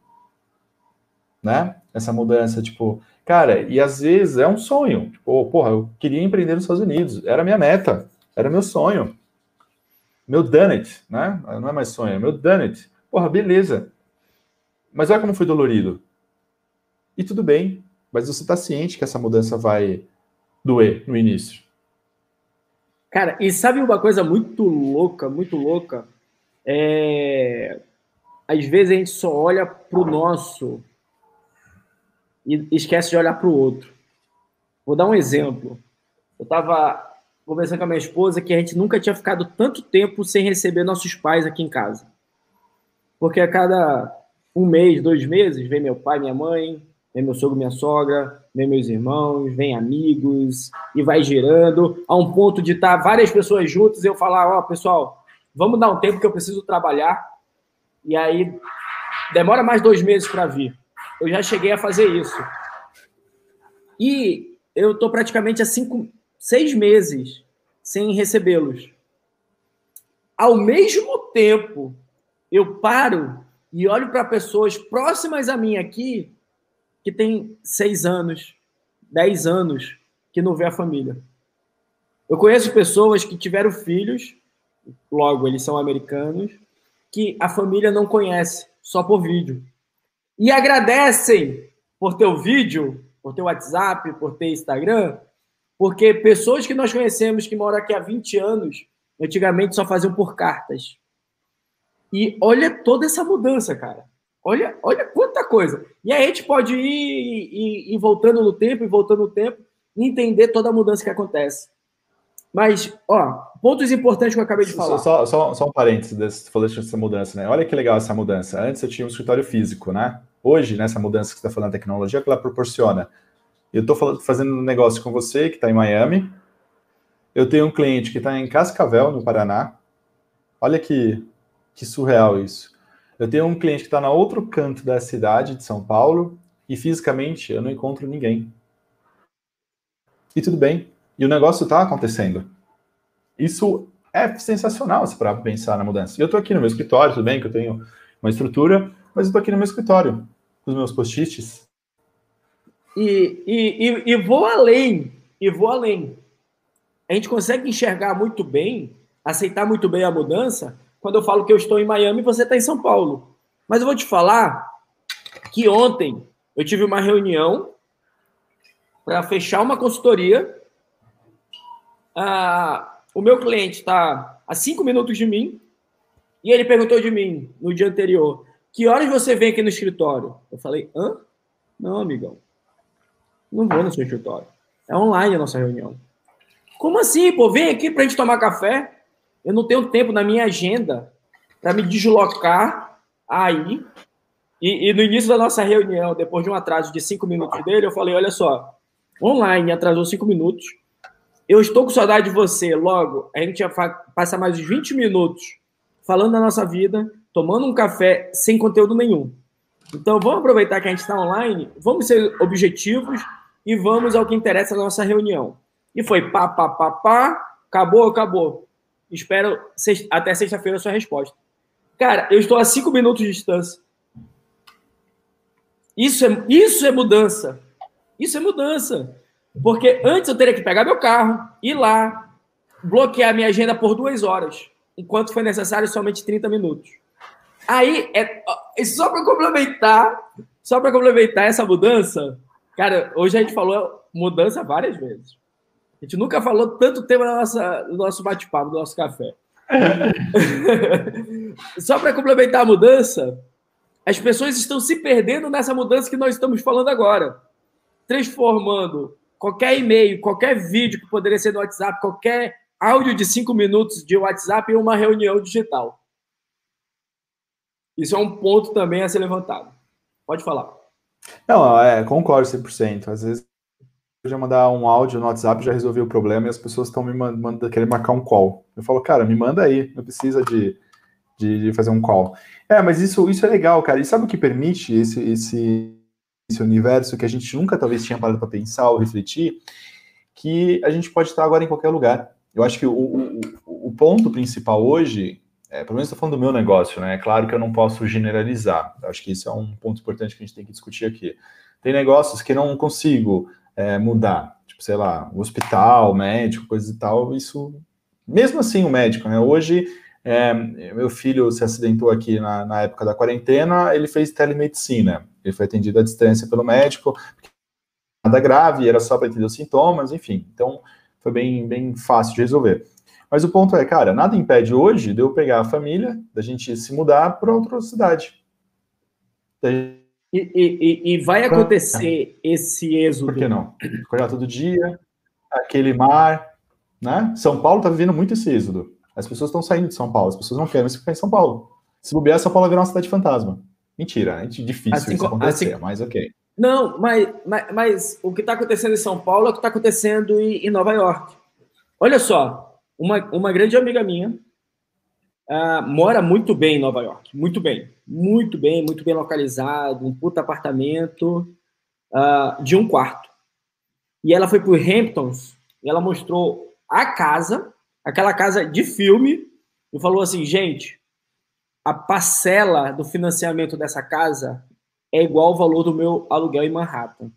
Né? Essa mudança, tipo, cara, e às vezes é um sonho. Tipo, porra, eu queria empreender nos Estados Unidos, era minha meta, era meu sonho. Meu done it, né? Não é mais sonho, é meu done it. Porra, beleza. Mas olha como foi dolorido. E tudo bem, mas você está ciente que essa mudança vai doer no início. Cara, e sabe uma coisa muito louca, muito louca? É... Às vezes a gente só olha para o nosso e esquece de olhar para o outro. Vou dar um exemplo. Eu estava conversando com a minha esposa que a gente nunca tinha ficado tanto tempo sem receber nossos pais aqui em casa. Porque a cada um mês, dois meses, vem meu pai, minha mãe, vem meu sogro, minha sogra, vem meus irmãos, vem amigos, e vai girando, a um ponto de estar várias pessoas juntas e eu falar, ó, oh, pessoal, vamos dar um tempo que eu preciso trabalhar, e aí demora mais dois meses para vir. Eu já cheguei a fazer isso. E eu estou praticamente há cinco, seis meses sem recebê-los. Ao mesmo tempo, eu paro e olho para pessoas próximas a mim aqui que tem seis anos, dez anos que não vê a família. Eu conheço pessoas que tiveram filhos, logo eles são americanos, que a família não conhece, só por vídeo. E agradecem por ter o vídeo, por ter o WhatsApp, por ter Instagram, porque pessoas que nós conhecemos que moram aqui há 20 anos, antigamente só faziam por cartas. E olha toda essa mudança, cara. Olha, olha quanta coisa. E aí a gente pode ir, ir, ir voltando no tempo e voltando no tempo e entender toda a mudança que acontece. Mas, ó, pontos importantes que eu acabei de falar. Só, só, só um parênteses, desse, falando dessa mudança, né? Olha que legal essa mudança. Antes eu tinha um escritório físico, né? Hoje, nessa mudança que você está falando da tecnologia, que ela proporciona. Eu estou fazendo um negócio com você que está em Miami. Eu tenho um cliente que está em Cascavel, no Paraná. Olha que, que surreal isso. Eu tenho um cliente que está na outro canto da cidade de São Paulo e fisicamente eu não encontro ninguém. E tudo bem. E o negócio está acontecendo. Isso é sensacional se para pensar na mudança. Eu estou aqui no meu escritório, tudo bem que eu tenho uma estrutura, mas eu estou aqui no meu escritório, com os meus post-its. E, e, e, e vou além, e vou além. A gente consegue enxergar muito bem, aceitar muito bem a mudança, quando eu falo que eu estou em Miami e você está em São Paulo. Mas eu vou te falar que ontem eu tive uma reunião para fechar uma consultoria. Ah, o meu cliente está a cinco minutos de mim e ele perguntou de mim no dia anterior: que horas você vem aqui no escritório? Eu falei: hã? Não, amigão. Não vou no seu escritório. É online a nossa reunião. Como assim, pô? Vem aqui pra gente tomar café. Eu não tenho tempo na minha agenda para me deslocar aí. E, e, no início da nossa reunião, depois de um atraso de cinco minutos dele, eu falei: olha só, online atrasou cinco minutos. Eu estou com saudade de você. Logo, a gente vai passar mais uns 20 minutos falando da nossa vida, tomando um café sem conteúdo nenhum. Então, vamos aproveitar que a gente está online, vamos ser objetivos e vamos ao que interessa na nossa reunião. E foi pá, pá, pá, pá, acabou, acabou. Espero até sexta-feira a sua resposta. Cara, eu estou a cinco minutos de distância. Isso é, isso é mudança. Isso é mudança. Porque antes eu teria que pegar meu carro, ir lá, bloquear minha agenda por duas horas, enquanto foi necessário somente 30 minutos. Aí, é, só para complementar, só para complementar essa mudança, cara, hoje a gente falou mudança várias vezes. A gente nunca falou tanto tempo no, nossa, no nosso bate-papo, no nosso café. Só para complementar a mudança, as pessoas estão se perdendo nessa mudança que nós estamos falando agora, transformando qualquer e-mail, qualquer vídeo que poderia ser no WhatsApp, qualquer áudio de cinco minutos de WhatsApp em uma reunião digital. Isso é um ponto também a ser levantado. Pode falar. Não, é, concordo 100%. Às vezes já mandar um áudio no WhatsApp já resolvi o problema e as pessoas estão me mandando querer marcar um call. Eu falo, cara, me manda aí, não precisa de, de, de, fazer um call. É, mas isso, isso é legal, cara. E sabe o que permite esse, esse, esse universo que a gente nunca talvez tinha parado para pensar ou refletir? Que a gente pode estar agora em qualquer lugar. Eu acho que o, o, o ponto principal hoje, é, pelo menos estou falando do meu negócio, né? É claro que eu não posso generalizar. Acho que isso é um ponto importante que a gente tem que discutir aqui. Tem negócios que não consigo é, mudar. Tipo, sei lá, hospital, médico, coisa e tal, isso. Mesmo assim, o médico, né? Hoje, é, meu filho se acidentou aqui na, na, época da quarentena, ele fez telemedicina. Ele foi atendido à distância pelo médico, nada grave, era só para entender os sintomas, enfim. Então, foi bem, bem fácil de resolver. Mas o ponto é, cara, nada impede hoje de eu pegar a família, da gente se mudar para outra cidade. E, e, e vai acontecer esse êxodo. Por que não? Acordar todo dia, aquele mar, né? São Paulo tá vivendo muito esse êxodo. As pessoas estão saindo de São Paulo, as pessoas não querem ficar em São Paulo. Se bobear, São Paulo vai virar uma cidade fantasma. Mentira, é difícil assim, isso acontecer, assim, mas ok. Não, mas, mas, mas o que está acontecendo em São Paulo é o que está acontecendo em, em, Nova York. Olha só, uma, uma grande amiga minha uh, mora muito bem em Nova York, muito bem muito bem, muito bem localizado, um puta apartamento uh, de um quarto. E ela foi para Hamptons e ela mostrou a casa, aquela casa de filme, e falou assim, gente, a parcela do financiamento dessa casa é igual ao valor do meu aluguel em Manhattan.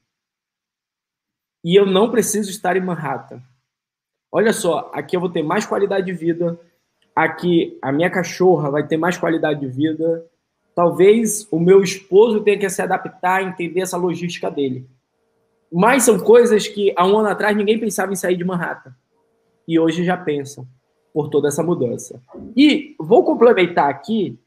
E eu não preciso estar em Manhattan. Olha só, aqui eu vou ter mais qualidade de vida, aqui a minha cachorra vai ter mais qualidade de vida, Talvez o meu esposo tenha que se adaptar, entender essa logística dele. Mas são coisas que há um ano atrás ninguém pensava em sair de Manhattan. E hoje já pensam por toda essa mudança. E vou complementar aqui,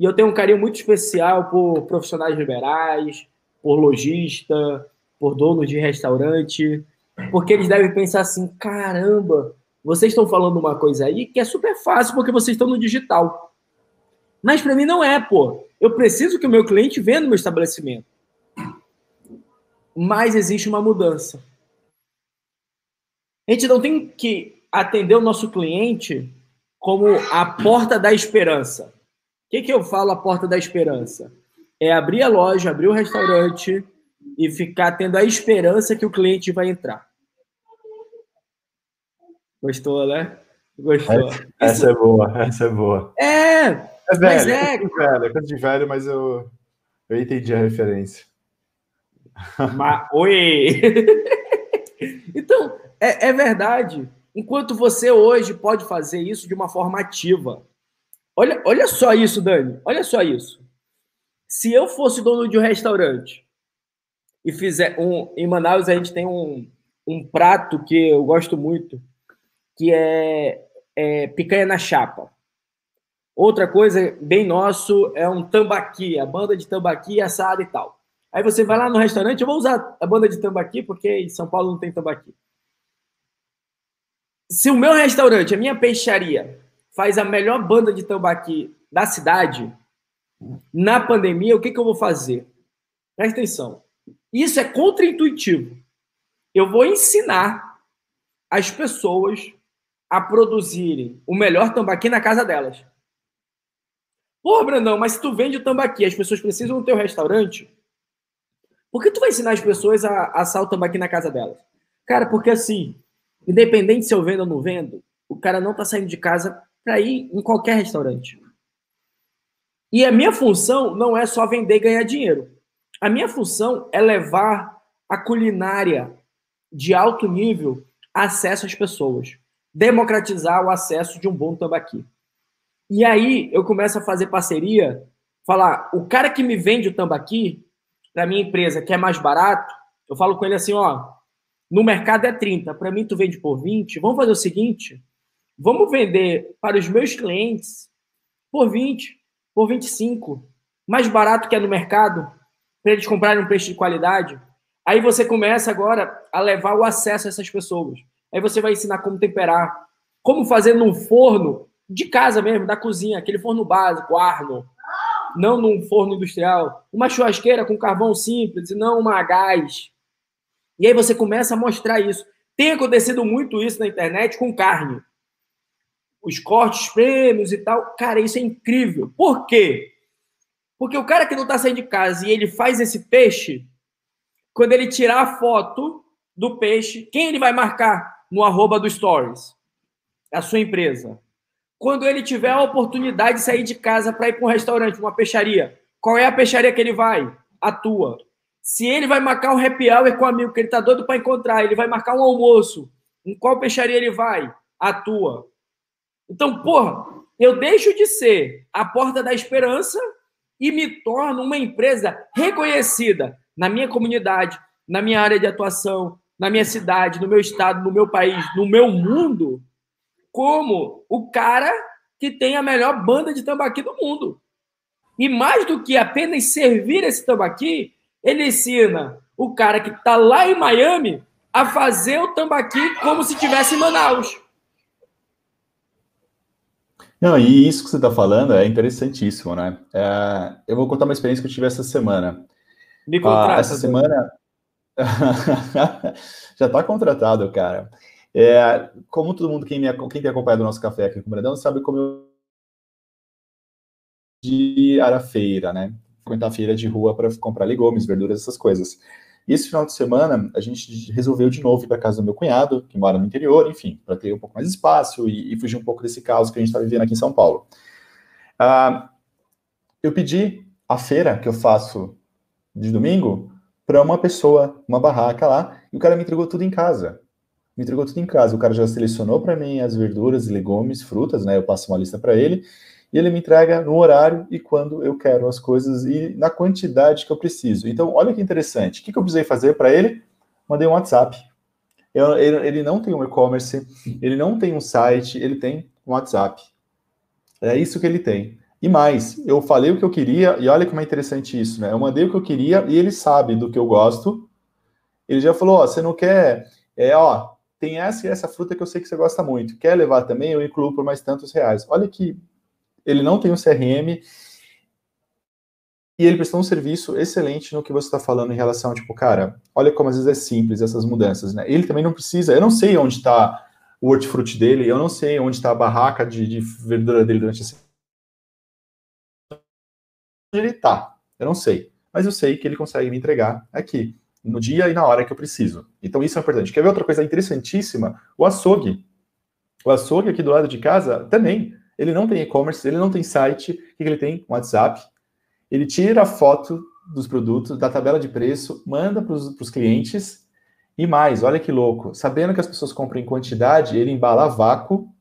e eu tenho um carinho muito especial por profissionais liberais, por lojista, por donos de restaurante, porque eles devem pensar assim: caramba, vocês estão falando uma coisa aí que é super fácil porque vocês estão no digital. Mas para mim não é, pô. Eu preciso que o meu cliente venha no meu estabelecimento. Mas existe uma mudança. A gente não tem que atender o nosso cliente como a porta da esperança. O que, que eu falo a porta da esperança? É abrir a loja, abrir o restaurante e ficar tendo a esperança que o cliente vai entrar. Gostou, né? Gostou. Essa, essa Isso... é boa, essa é boa. É, é velho, mas é... é velho, é coisa de velho, mas eu, eu entendi a referência. Mas, oi! então, é, é verdade. Enquanto você hoje pode fazer isso de uma forma ativa. Olha, olha só isso, Dani. Olha só isso. Se eu fosse dono de um restaurante e fizer um. Em Manaus a gente tem um, um prato que eu gosto muito, que é, é picanha na chapa. Outra coisa bem nosso é um tambaqui, a banda de tambaqui assada e tal. Aí você vai lá no restaurante, eu vou usar a banda de tambaqui porque em São Paulo não tem tambaqui. se o meu restaurante, a minha peixaria, faz a melhor banda de tambaqui da cidade, na pandemia, o que, que eu vou fazer? Presta atenção. Isso é contraintuitivo. Eu vou ensinar as pessoas a produzirem o melhor tambaqui na casa delas. Pô, Brandão, mas se tu vende o tambaqui, as pessoas precisam do teu restaurante, por que tu vai ensinar as pessoas a assar o tambaqui na casa delas? Cara, porque assim, independente se eu vendo ou não vendo, o cara não tá saindo de casa para ir em qualquer restaurante. E a minha função não é só vender e ganhar dinheiro. A minha função é levar a culinária de alto nível acesso às pessoas, democratizar o acesso de um bom tambaqui. E aí eu começo a fazer parceria, falar, o cara que me vende o tambaqui para minha empresa, que é mais barato, eu falo com ele assim, ó, no mercado é 30, para mim tu vende por 20. Vamos fazer o seguinte, vamos vender para os meus clientes por 20, por 25, mais barato que é no mercado, para eles comprarem um peixe de qualidade. Aí você começa agora a levar o acesso a essas pessoas. Aí você vai ensinar como temperar, como fazer num forno de casa mesmo, da cozinha, aquele forno básico, Arno, não num forno industrial, uma churrasqueira com carvão simples e não uma a gás. E aí você começa a mostrar isso. Tem acontecido muito isso na internet com carne. Os cortes prêmios e tal. Cara, isso é incrível. Por quê? Porque o cara que não está saindo de casa e ele faz esse peixe, quando ele tirar a foto do peixe, quem ele vai marcar no arroba do Stories? A sua empresa quando ele tiver a oportunidade de sair de casa para ir para um restaurante, uma peixaria, qual é a peixaria que ele vai? A tua. Se ele vai marcar um happy hour com um amigo que ele tá doido para encontrar, ele vai marcar um almoço, em qual peixaria ele vai? A tua. Então, porra, eu deixo de ser a porta da esperança e me torno uma empresa reconhecida na minha comunidade, na minha área de atuação, na minha cidade, no meu estado, no meu país, no meu mundo, como o cara que tem a melhor banda de tambaqui do mundo. E mais do que apenas servir esse tambaqui, ele ensina o cara que está lá em Miami a fazer o tambaqui como se estivesse em Manaus. Não, e isso que você está falando é interessantíssimo, né? É, eu vou contar uma experiência que eu tive essa semana. Me contrata. Ah, essa semana já está contratado, cara. É, como todo mundo, quem, me, quem tem acompanhado o nosso café aqui com o Brandão, sabe como eu de à feira, né? Frequentar a feira de rua para comprar legumes, verduras, essas coisas. E esse final de semana, a gente resolveu de novo ir para casa do meu cunhado, que mora no interior, enfim, para ter um pouco mais de espaço e, e, fugir um pouco desse caos que a gente está vivendo aqui em São Paulo. Ah, eu pedi a feira que eu faço de domingo para uma pessoa, uma barraca lá, e o cara me entregou tudo em casa me entregou tudo em casa. O cara já selecionou para mim as verduras, legumes, frutas, né? Eu passo uma lista para ele e ele me entrega no horário e quando eu quero as coisas e na quantidade que eu preciso. Então, olha que interessante. O que, eu precisei fazer para ele? Mandei um WhatsApp. Eu, ele, ele, não tem um e-commerce, ele não tem um site, ele tem um WhatsApp. É isso que ele tem. E mais, eu falei o que eu queria, e olha como é interessante isso, né? Eu mandei o que eu queria e ele sabe do que eu gosto. Ele já falou: Ó, você não quer. É, ó, tem essa e essa fruta que eu sei que você gosta muito. Quer levar também? Eu incluo por mais tantos reais. Olha que ele não tem um CRM e ele prestou um serviço excelente no que você está falando em relação, tipo, cara, olha como às vezes é simples essas mudanças, né? Ele também não precisa, eu não sei onde está o hortifruti dele, eu não sei onde está a barraca de, de verdura dele durante onde ele está, eu não sei, mas eu sei que ele consegue me entregar aqui no dia e na hora que eu preciso. Então isso é importante. Quer ver outra coisa interessantíssima? O açougue. O açougue aqui do lado de casa também. Ele não tem e-commerce, ele não tem site. O que ele tem? Um WhatsApp. Ele tira a foto dos produtos, da tabela de preço, manda para os clientes. E mais, olha que louco. Sabendo que as pessoas compram em quantidade, ele embala a vácuo.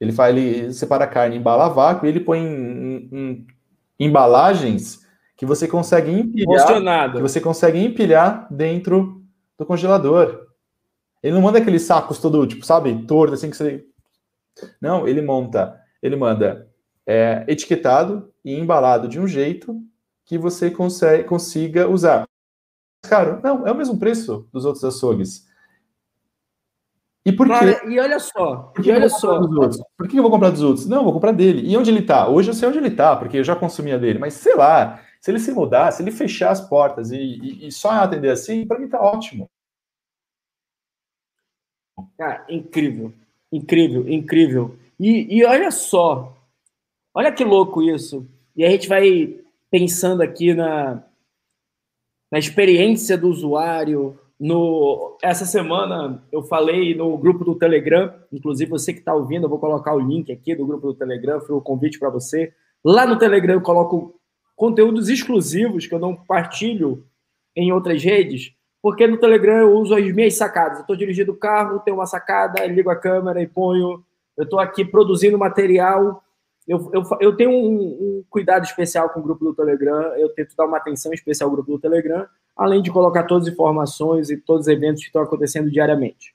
Ele faz, ele separa a carne, embala a vácuo e ele põe em, em, em embalagens que você consegue empilhar, que você consegue empilhar dentro do congelador. Ele não manda aqueles sacos todo, tipo, sabe, torto, assim que você. Não, ele monta, ele manda é, etiquetado e embalado de um jeito que você consegue, consiga usar. Caro? Não, é o mesmo preço dos outros açougues. E por Cara, quê? e olha só, Por que, eu olha vou comprar só. dos outros? Por que eu vou comprar dos outros? Não, eu vou comprar dele. E onde ele tá? Hoje eu sei onde ele tá, porque eu já consumia dele. Mas sei lá, se ele se mudar, se ele fechar as portas e, e- e só atender assim, para mim tá ótimo. Cara, incrível, incrível, incrível. E, e olha só, olha que louco isso. E a gente vai pensando aqui na, na experiência do usuário. No, essa semana eu falei no grupo do Telegram, inclusive você que está ouvindo, eu vou colocar o link aqui do grupo do Telegram, foi o convite para você. Lá no Telegram eu coloco conteúdos exclusivos que eu não partilho em outras redes, porque no Telegram eu uso as minhas sacadas. Eu estou dirigindo o carro, tenho uma sacada, ligo a câmera e ponho. Eu estou aqui produzindo material. Eu, eu, eu tenho um, um, cuidado especial com o grupo do Telegram. Eu tento dar uma atenção especial ao grupo do Telegram, além de colocar todas as informações e todos os eventos que estão acontecendo diariamente.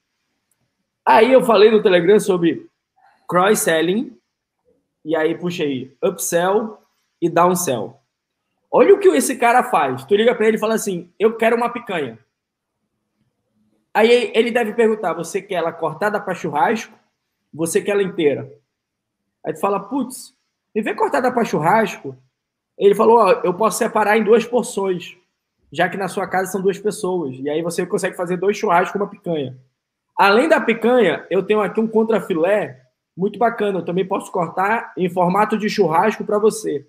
Aí eu falei no Telegram sobre cross-selling, e aí puxei upsell e downsell. Olha o que esse cara faz. Tu liga para ele e fala assim: Eu quero uma picanha. Aí ele deve perguntar: Você quer ela cortada para churrasco? Você quer ela inteira? Aí tu fala: Putz, me vê cortada para churrasco. Ele falou: ó, Eu posso separar em duas porções, já que na sua casa são duas pessoas. E aí você consegue fazer dois churrascos com uma picanha. Além da picanha, eu tenho aqui um contrafilé muito bacana. Eu também posso cortar em formato de churrasco para você.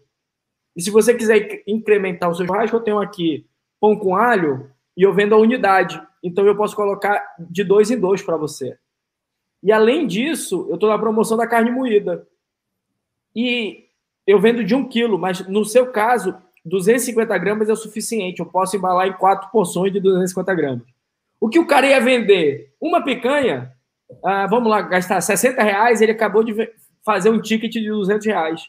E se você quiser incrementar o seu churrasco, eu tenho aqui pão com alho e eu vendo a unidade. Então eu posso colocar de dois em dois para você. E além disso, eu estou na promoção da carne moída. E eu vendo de um quilo, mas no seu caso, 250 gramas é o suficiente. Eu posso embalar em quatro porções de 250 gramas. O que o cara ia vender? Uma picanha, ah, vamos lá, gastar 60 reais, ele acabou de fazer um ticket de 200 reais.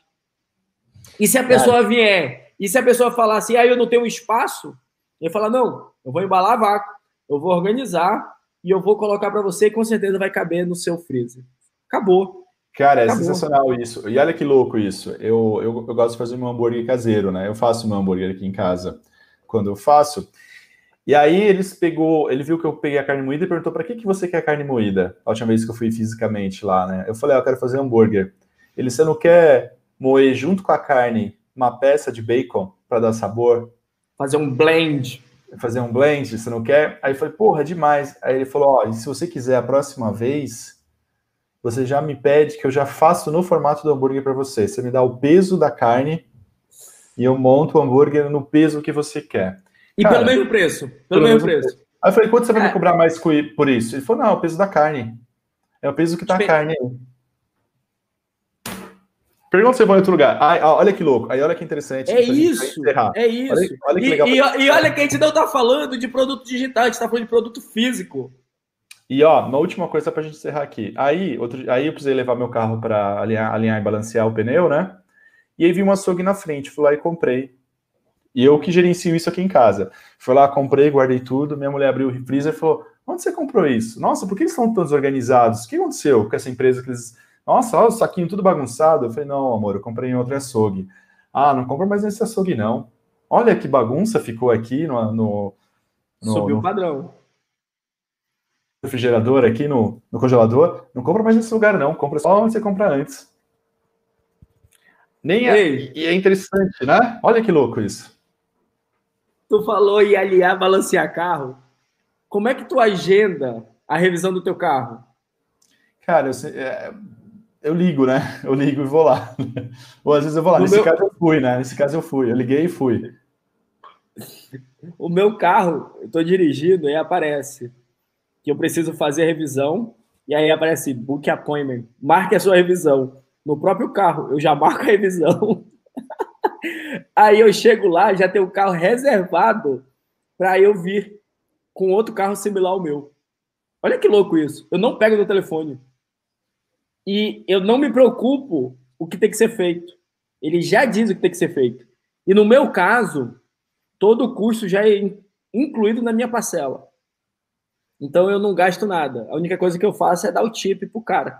E se a pessoa vier, e se a pessoa falar assim, ah, eu não tenho espaço, ele fala, não, eu vou embalar a vácuo, eu vou organizar e eu vou colocar para você e com certeza vai caber no seu freezer. Acabou. Cara, é Acabou. sensacional isso. E olha que louco isso. Eu, eu, eu gosto de fazer meu hambúrguer caseiro, né? Eu faço meu hambúrguer aqui em casa quando eu faço. E aí eles pegou, ele viu que eu peguei a carne moída e perguntou para que, que você quer carne moída? A última vez que eu fui fisicamente lá, né? Eu falei, ah, eu quero fazer hambúrguer. Ele, você não quer moer junto com a carne uma peça de bacon para dar sabor? Fazer um blend. Fazer um blend, você não quer? Aí eu falei, porra, demais. Aí ele falou, ó, oh, se você quiser a próxima vez, você já me pede que eu já faço no formato do hambúrguer para você. Você me dá o peso da carne e eu monto o hambúrguer no peso que você quer. E Cara, pelo mesmo preço. Pelo, pelo mesmo preço. preço. Aí eu falei, quanto você vai é. me cobrar mais por isso? Ele falou, não, é o peso da carne. É o peso que tá a carne aí. Pergunta se você vai em outro lugar. Ai, olha que louco. Aí olha que interessante. É isso. É isso. Olha, olha que legal. E, e, e, olha que a gente não tá falando de produto digital, a gente tá falando de produto físico. E ó, uma última coisa pra gente encerrar aqui. Aí, outro, aí eu precisei levar meu carro para alinhar, alinhar e balancear o pneu, né? E aí vi um açougue na frente, fui lá e comprei. E eu que gerencio isso aqui em casa. Fui lá, comprei, guardei tudo. Minha mulher abriu o freezer e falou: Onde você comprou isso? Nossa, por que eles estão tão desorganizados? O que aconteceu com essa empresa que eles nossa, olha o saquinho tudo bagunçado. Eu falei, não, amor, eu comprei em outro açougue. Ah, não compra mais nesse açougue, não. Olha que bagunça ficou aqui no. no, no Subiu o padrão. Refrigerador aqui no, no congelador. Não compra mais nesse lugar, não. Compra só onde você compra antes. Nem é, e é interessante, né? Olha que louco isso. Tu falou em aliar, balancear carro. Como é que tu agenda a revisão do teu carro? Cara, eu, é, eu ligo, né? Eu ligo e vou lá. Ou às vezes eu vou lá. No Nesse meu... caso eu fui, né? Nesse caso eu fui. Eu liguei e fui. O meu carro, eu tô dirigindo e aparece que eu preciso fazer a revisão. E aí aparece book appointment. Marque a sua revisão. No próprio carro, eu já marco a revisão. aí eu chego lá, já tem o um carro reservado para eu vir com outro carro similar ao meu. Olha que louco isso. Eu não pego no telefone e eu não me preocupo o que tem que ser feito. Ele já diz o que tem que ser feito. E no meu caso, todo o custo já é incluído na minha parcela. Então eu não gasto nada. A única coisa que eu faço é dar o tip pro cara.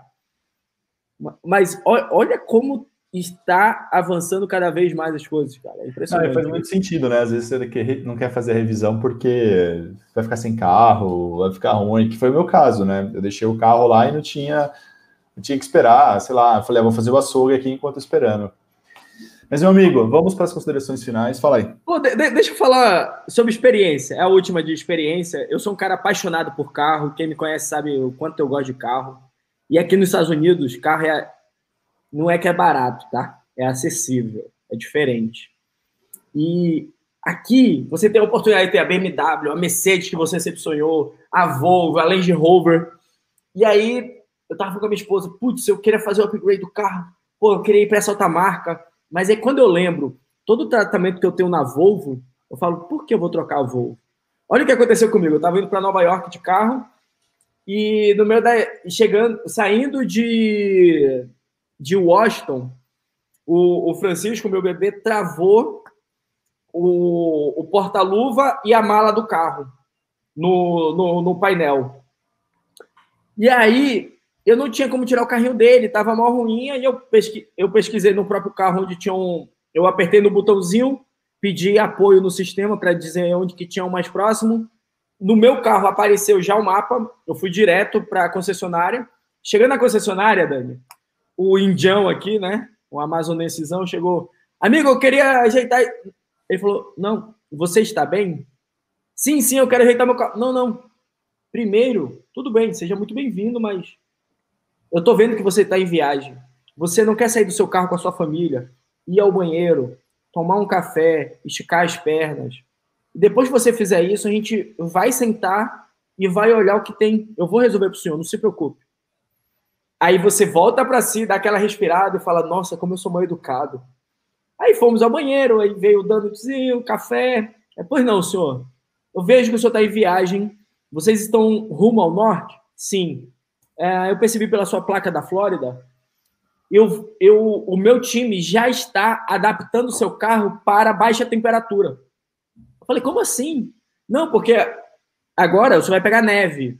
Mas olha como está avançando cada vez mais as coisas, cara. É impressionante. Não, faz muito sentido, né? Às vezes você não quer fazer a revisão porque vai ficar sem carro, vai ficar ruim, que foi o meu caso, né? Eu deixei o carro lá e não tinha, não tinha que esperar, sei lá, falei, ah, vou fazer o açougue aqui enquanto esperando. Mas, meu amigo, vamos para as considerações finais. Fala aí. Pô, de, de, deixa eu falar sobre experiência. É a última de experiência. Eu sou um cara apaixonado por carro. Quem me conhece sabe o quanto eu gosto de carro. E aqui nos Estados Unidos, carro é, não é que é barato, tá? É acessível. É diferente. E aqui você tem a oportunidade de ter a BMW, a Mercedes que você sempre sonhou, a Volvo, a Land Rover. E aí eu tava falando com a minha esposa, putz, eu queria fazer o upgrade do carro. Pô, eu queria ir para essa outra marca mas é quando eu lembro todo o tratamento que eu tenho na Volvo, eu falo, por que eu vou trocar a Volvo? Olha o que aconteceu comigo. Eu estava indo para Nova York de carro e no meio da chegando, saindo de de Washington, o, o Francisco, meu bebê, travou o, o porta-luva e a mala do carro no, no, no, painel. E aí eu não tinha como tirar o carrinho dele, tava mal ruim, e eu, pesqui, eu pesquisei no próprio carro onde tinha um. Eu apertei no botãozinho, pedi apoio no sistema para dizer onde que tinha o mais próximo. No meu carro apareceu já o mapa, eu fui direto para a concessionária. Chegando na concessionária, Dani, o indião aqui, né? O amazonensezão chegou. Amigo, eu queria ajeitar. Ele falou: Não, você está bem? Sim, sim, eu quero ajeitar meu carro. Não, não. Primeiro, tudo bem, seja muito bem-vindo, mas eu tô vendo que você está em viagem. Você não quer sair do seu carro com a sua família, ir ao banheiro, tomar um café, esticar as pernas. Depois que você fizer isso, a gente vai sentar e vai olhar o que tem. Eu vou resolver para o senhor, não se preocupe. Aí você volta para si, dá aquela respirada e fala: Nossa, como eu sou mal educado. Aí fomos ao banheiro, aí veio o donutzinho, café. É, pois não, senhor. Eu vejo que o senhor está em viagem. Vocês estão rumo ao norte? Sim eu percebi pela sua placa da Flórida, eu, eu, o meu time já está adaptando o seu carro para baixa temperatura. Eu falei, como assim? Não, porque agora você vai pegar neve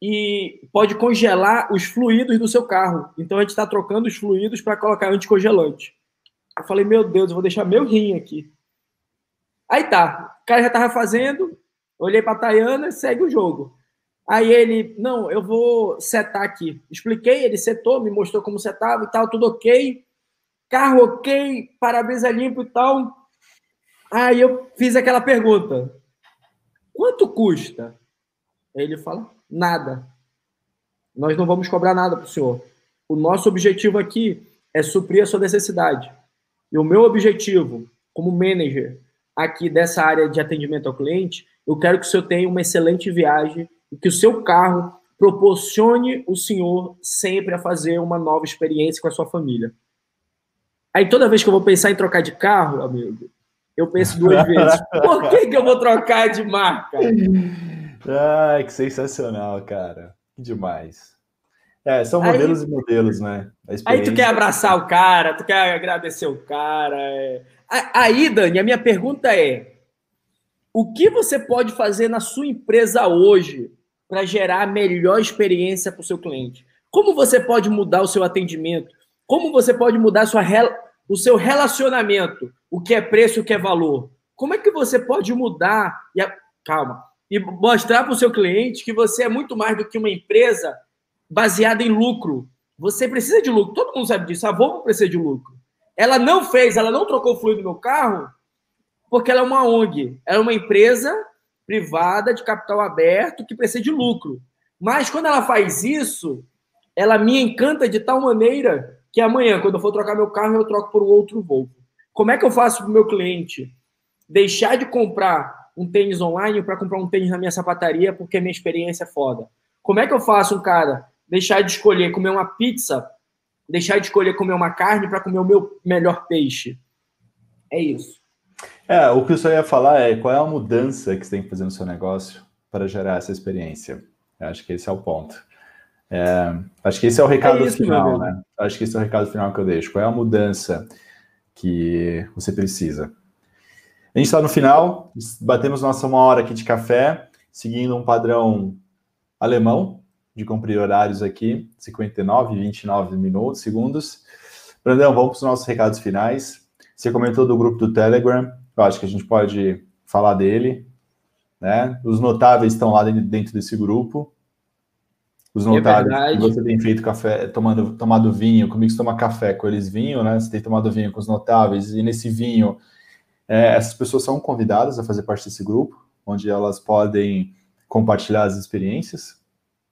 e pode congelar os fluidos do seu carro. Então a gente está trocando os fluidos para colocar anticongelante. Eu falei, meu Deus, eu vou deixar meu rim aqui. Aí tá, o cara já estava fazendo, olhei para a Tayana e segue o jogo. Aí ele, não, eu vou setar aqui. Expliquei, ele setou, me mostrou como setava e tal, tudo ok. Carro ok, para-brisa limpo e tal. Aí eu fiz aquela pergunta: quanto custa? Aí ele fala: nada. Nós não vamos cobrar nada para o senhor. O nosso objetivo aqui é suprir a sua necessidade. E o meu objetivo, como manager aqui dessa área de atendimento ao cliente, eu quero que o senhor tenha uma excelente viagem que o seu carro proporcione o senhor sempre a fazer uma nova experiência com a sua família. Aí toda vez que eu vou pensar em trocar de carro, amigo, eu penso duas vezes. Por que, que eu vou trocar de marca? Ai, que sensacional, cara. Que demais. É, são modelos aí, e modelos, né? Aí tu quer abraçar o cara, tu quer agradecer o cara. É... Aí, Dani, a minha pergunta é: o que você pode fazer na sua empresa hoje para gerar a melhor experiência para o seu cliente? Como você pode mudar o seu atendimento? Como você pode mudar sua, o seu relacionamento? O que é preço o que é valor? Como é que você pode mudar e a, calma e mostrar para o seu cliente que você é muito mais do que uma empresa baseada em lucro? Você precisa de lucro. Todo mundo sabe disso. A Volvo precisa de lucro. Ela não fez, ela não trocou o fluido do meu carro porque ela é uma ONG. Ela é uma empresa privada de capital aberto que precisa de lucro. Mas quando ela faz isso, ela me encanta de tal maneira que amanhã, quando eu for trocar meu carro, eu troco por um outro Volvo. Como é que eu faço para o meu cliente deixar de comprar um tênis online para comprar um tênis na minha sapataria porque a minha experiência é foda? Como é que eu faço um cara deixar de escolher comer uma pizza, deixar de escolher comer uma carne para comer o meu melhor peixe? É isso. É, o que eu só ia falar é qual é a mudança que você tem que fazer no seu negócio para gerar essa experiência. Eu acho que esse é o ponto. É, acho que esse é o recado é isso, final, né? Acho que esse é o recado final que eu deixo. Qual é a mudança que você precisa? A gente está no final, batemos nossa uma hora aqui de café, seguindo um padrão alemão de cumprir horários aqui, 59, 29 minutos, segundos. Brandão, vamos para os nossos recados finais. Você comentou do grupo do Telegram, eu acho que a gente pode falar dele. Né? Os notáveis estão lá dentro desse grupo. Os é notáveis, é você tem feito café, tomando, tomado vinho, comigo você toma café com eles vinho, né? Você tem tomado vinho com os notáveis, e nesse vinho, é, essas pessoas são convidadas a fazer parte desse grupo, onde elas podem compartilhar as experiências.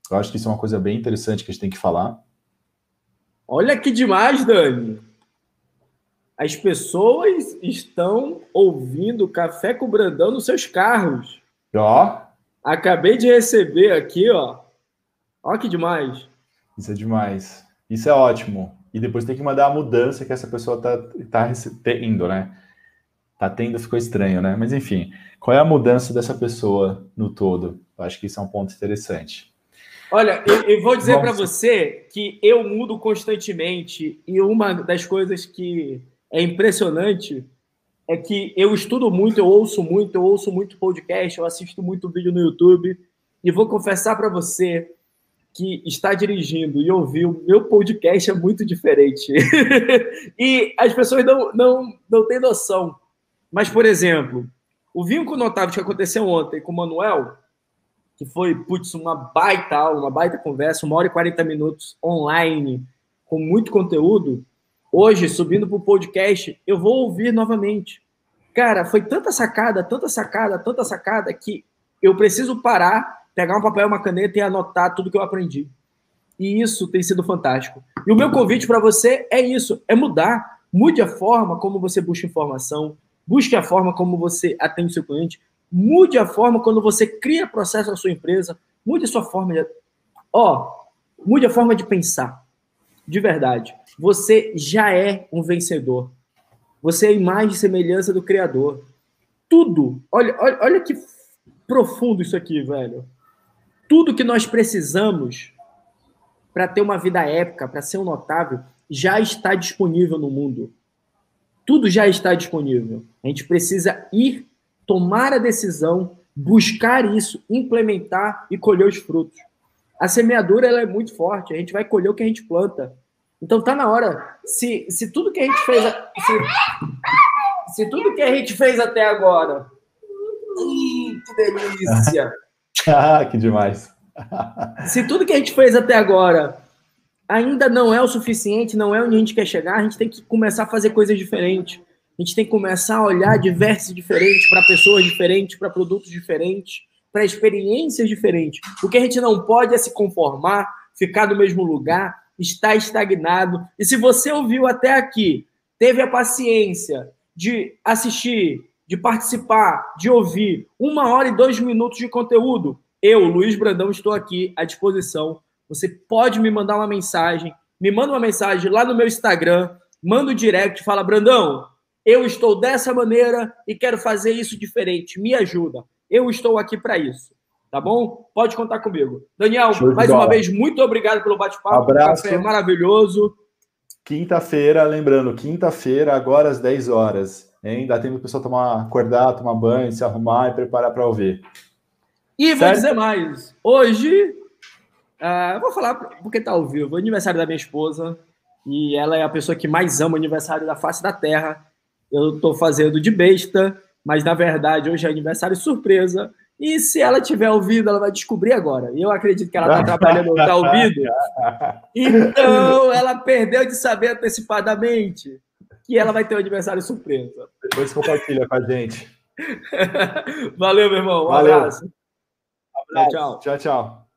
Eu acho que isso é uma coisa bem interessante que a gente tem que falar. Olha que demais, Dani! As pessoas estão ouvindo Café com Brandão nos seus carros. Ó. Acabei de receber aqui, ó. Ó que demais. Isso é demais. Isso é ótimo. E depois tem que mandar a mudança que essa pessoa tá, tá tendo, né? Tá tendo, ficou estranho, né? Mas enfim, qual é a mudança dessa pessoa no todo? Eu acho que isso é um ponto interessante. Olha, eu, eu vou dizer para você que eu mudo constantemente e uma das coisas que é impressionante é que eu estudo muito, eu ouço muito, eu ouço muito podcast, eu assisto muito vídeo no YouTube e vou confessar para você que está dirigindo e ouvir o meu podcast é muito diferente. e as pessoas não, não, não têm noção. Mas, por exemplo, o com notável que aconteceu ontem com o Manuel, que foi, putz, uma baita aula, uma baita conversa, uma hora e 40 minutos online, com muito conteúdo, hoje, subindo para o podcast, eu vou ouvir novamente. Cara, foi tanta sacada, tanta sacada, tanta sacada, que eu preciso parar, pegar um papel e uma caneta e anotar tudo que eu aprendi. E isso tem sido fantástico. E o meu convite para você é isso: é mudar. Mude a forma como você busca informação, busque a forma como você atende seu cliente, mude a forma quando você cria processo na sua empresa, mude a sua forma de. Ó, mude a forma de pensar. De verdade. Você já é um vencedor. Você é a imagem e semelhança do Criador. Tudo. Olha, olha, olha que profundo isso aqui, velho. Tudo que nós precisamos para ter uma vida épica, para ser um notável, já está disponível no mundo. Tudo já está disponível. A gente precisa ir, tomar a decisão, buscar isso, implementar e colher os frutos. A semeadura ela é muito forte, a gente vai colher o que a gente planta. Então tá na hora. Se, se tudo que a gente fez. Se, se tudo que a gente fez até agora. Ih, que delícia! ah, que demais! se tudo que a gente fez até agora ainda não é o suficiente, não é onde a gente quer chegar, a gente tem que começar a fazer coisas diferentes. A gente tem que começar a olhar diversos diferentes para pessoas diferentes, para produtos diferentes, para experiências diferentes. O que a gente não pode é se conformar, ficar no mesmo lugar, está estagnado. E se você ouviu até aqui, teve a paciência de assistir, de participar, de ouvir uma hora e dois minutos de conteúdo, eu, Luiz Brandão, estou aqui à disposição. Você pode me mandar uma mensagem, me manda uma mensagem lá no meu Instagram, manda o um direct, fala, Brandão, eu estou dessa maneira e quero fazer isso diferente, me ajuda. Eu estou aqui para isso. Tá bom? Pode contar comigo. Daniel, mais uma vez, muito obrigado pelo bate-papo. Abraço. Café maravilhoso. Quinta-feira, lembrando, quinta-feira, agora às 10 horas. Hein? Dá tempo o pessoal tomar, acordar, tomar banho, se arrumar e preparar para ouvir. E certo? vou dizer mais. Hoje, uh, vou falar porque tá ao vivo. Aniversário da minha esposa. E ela é a pessoa que mais ama o aniversário da face da terra. Eu estou fazendo de besta, mas na verdade hoje é aniversário surpresa. E se ela tiver ouvido, ela vai descobrir agora. E eu acredito que ela está trabalhando, está ouvindo. Então, ela perdeu de saber antecipadamente que ela vai ter um aniversário surpresa. Depois compartilha com a gente. Valeu, meu irmão. Um Valeu. abraço. abraço. Tchau, tchau. Tchau, tchau.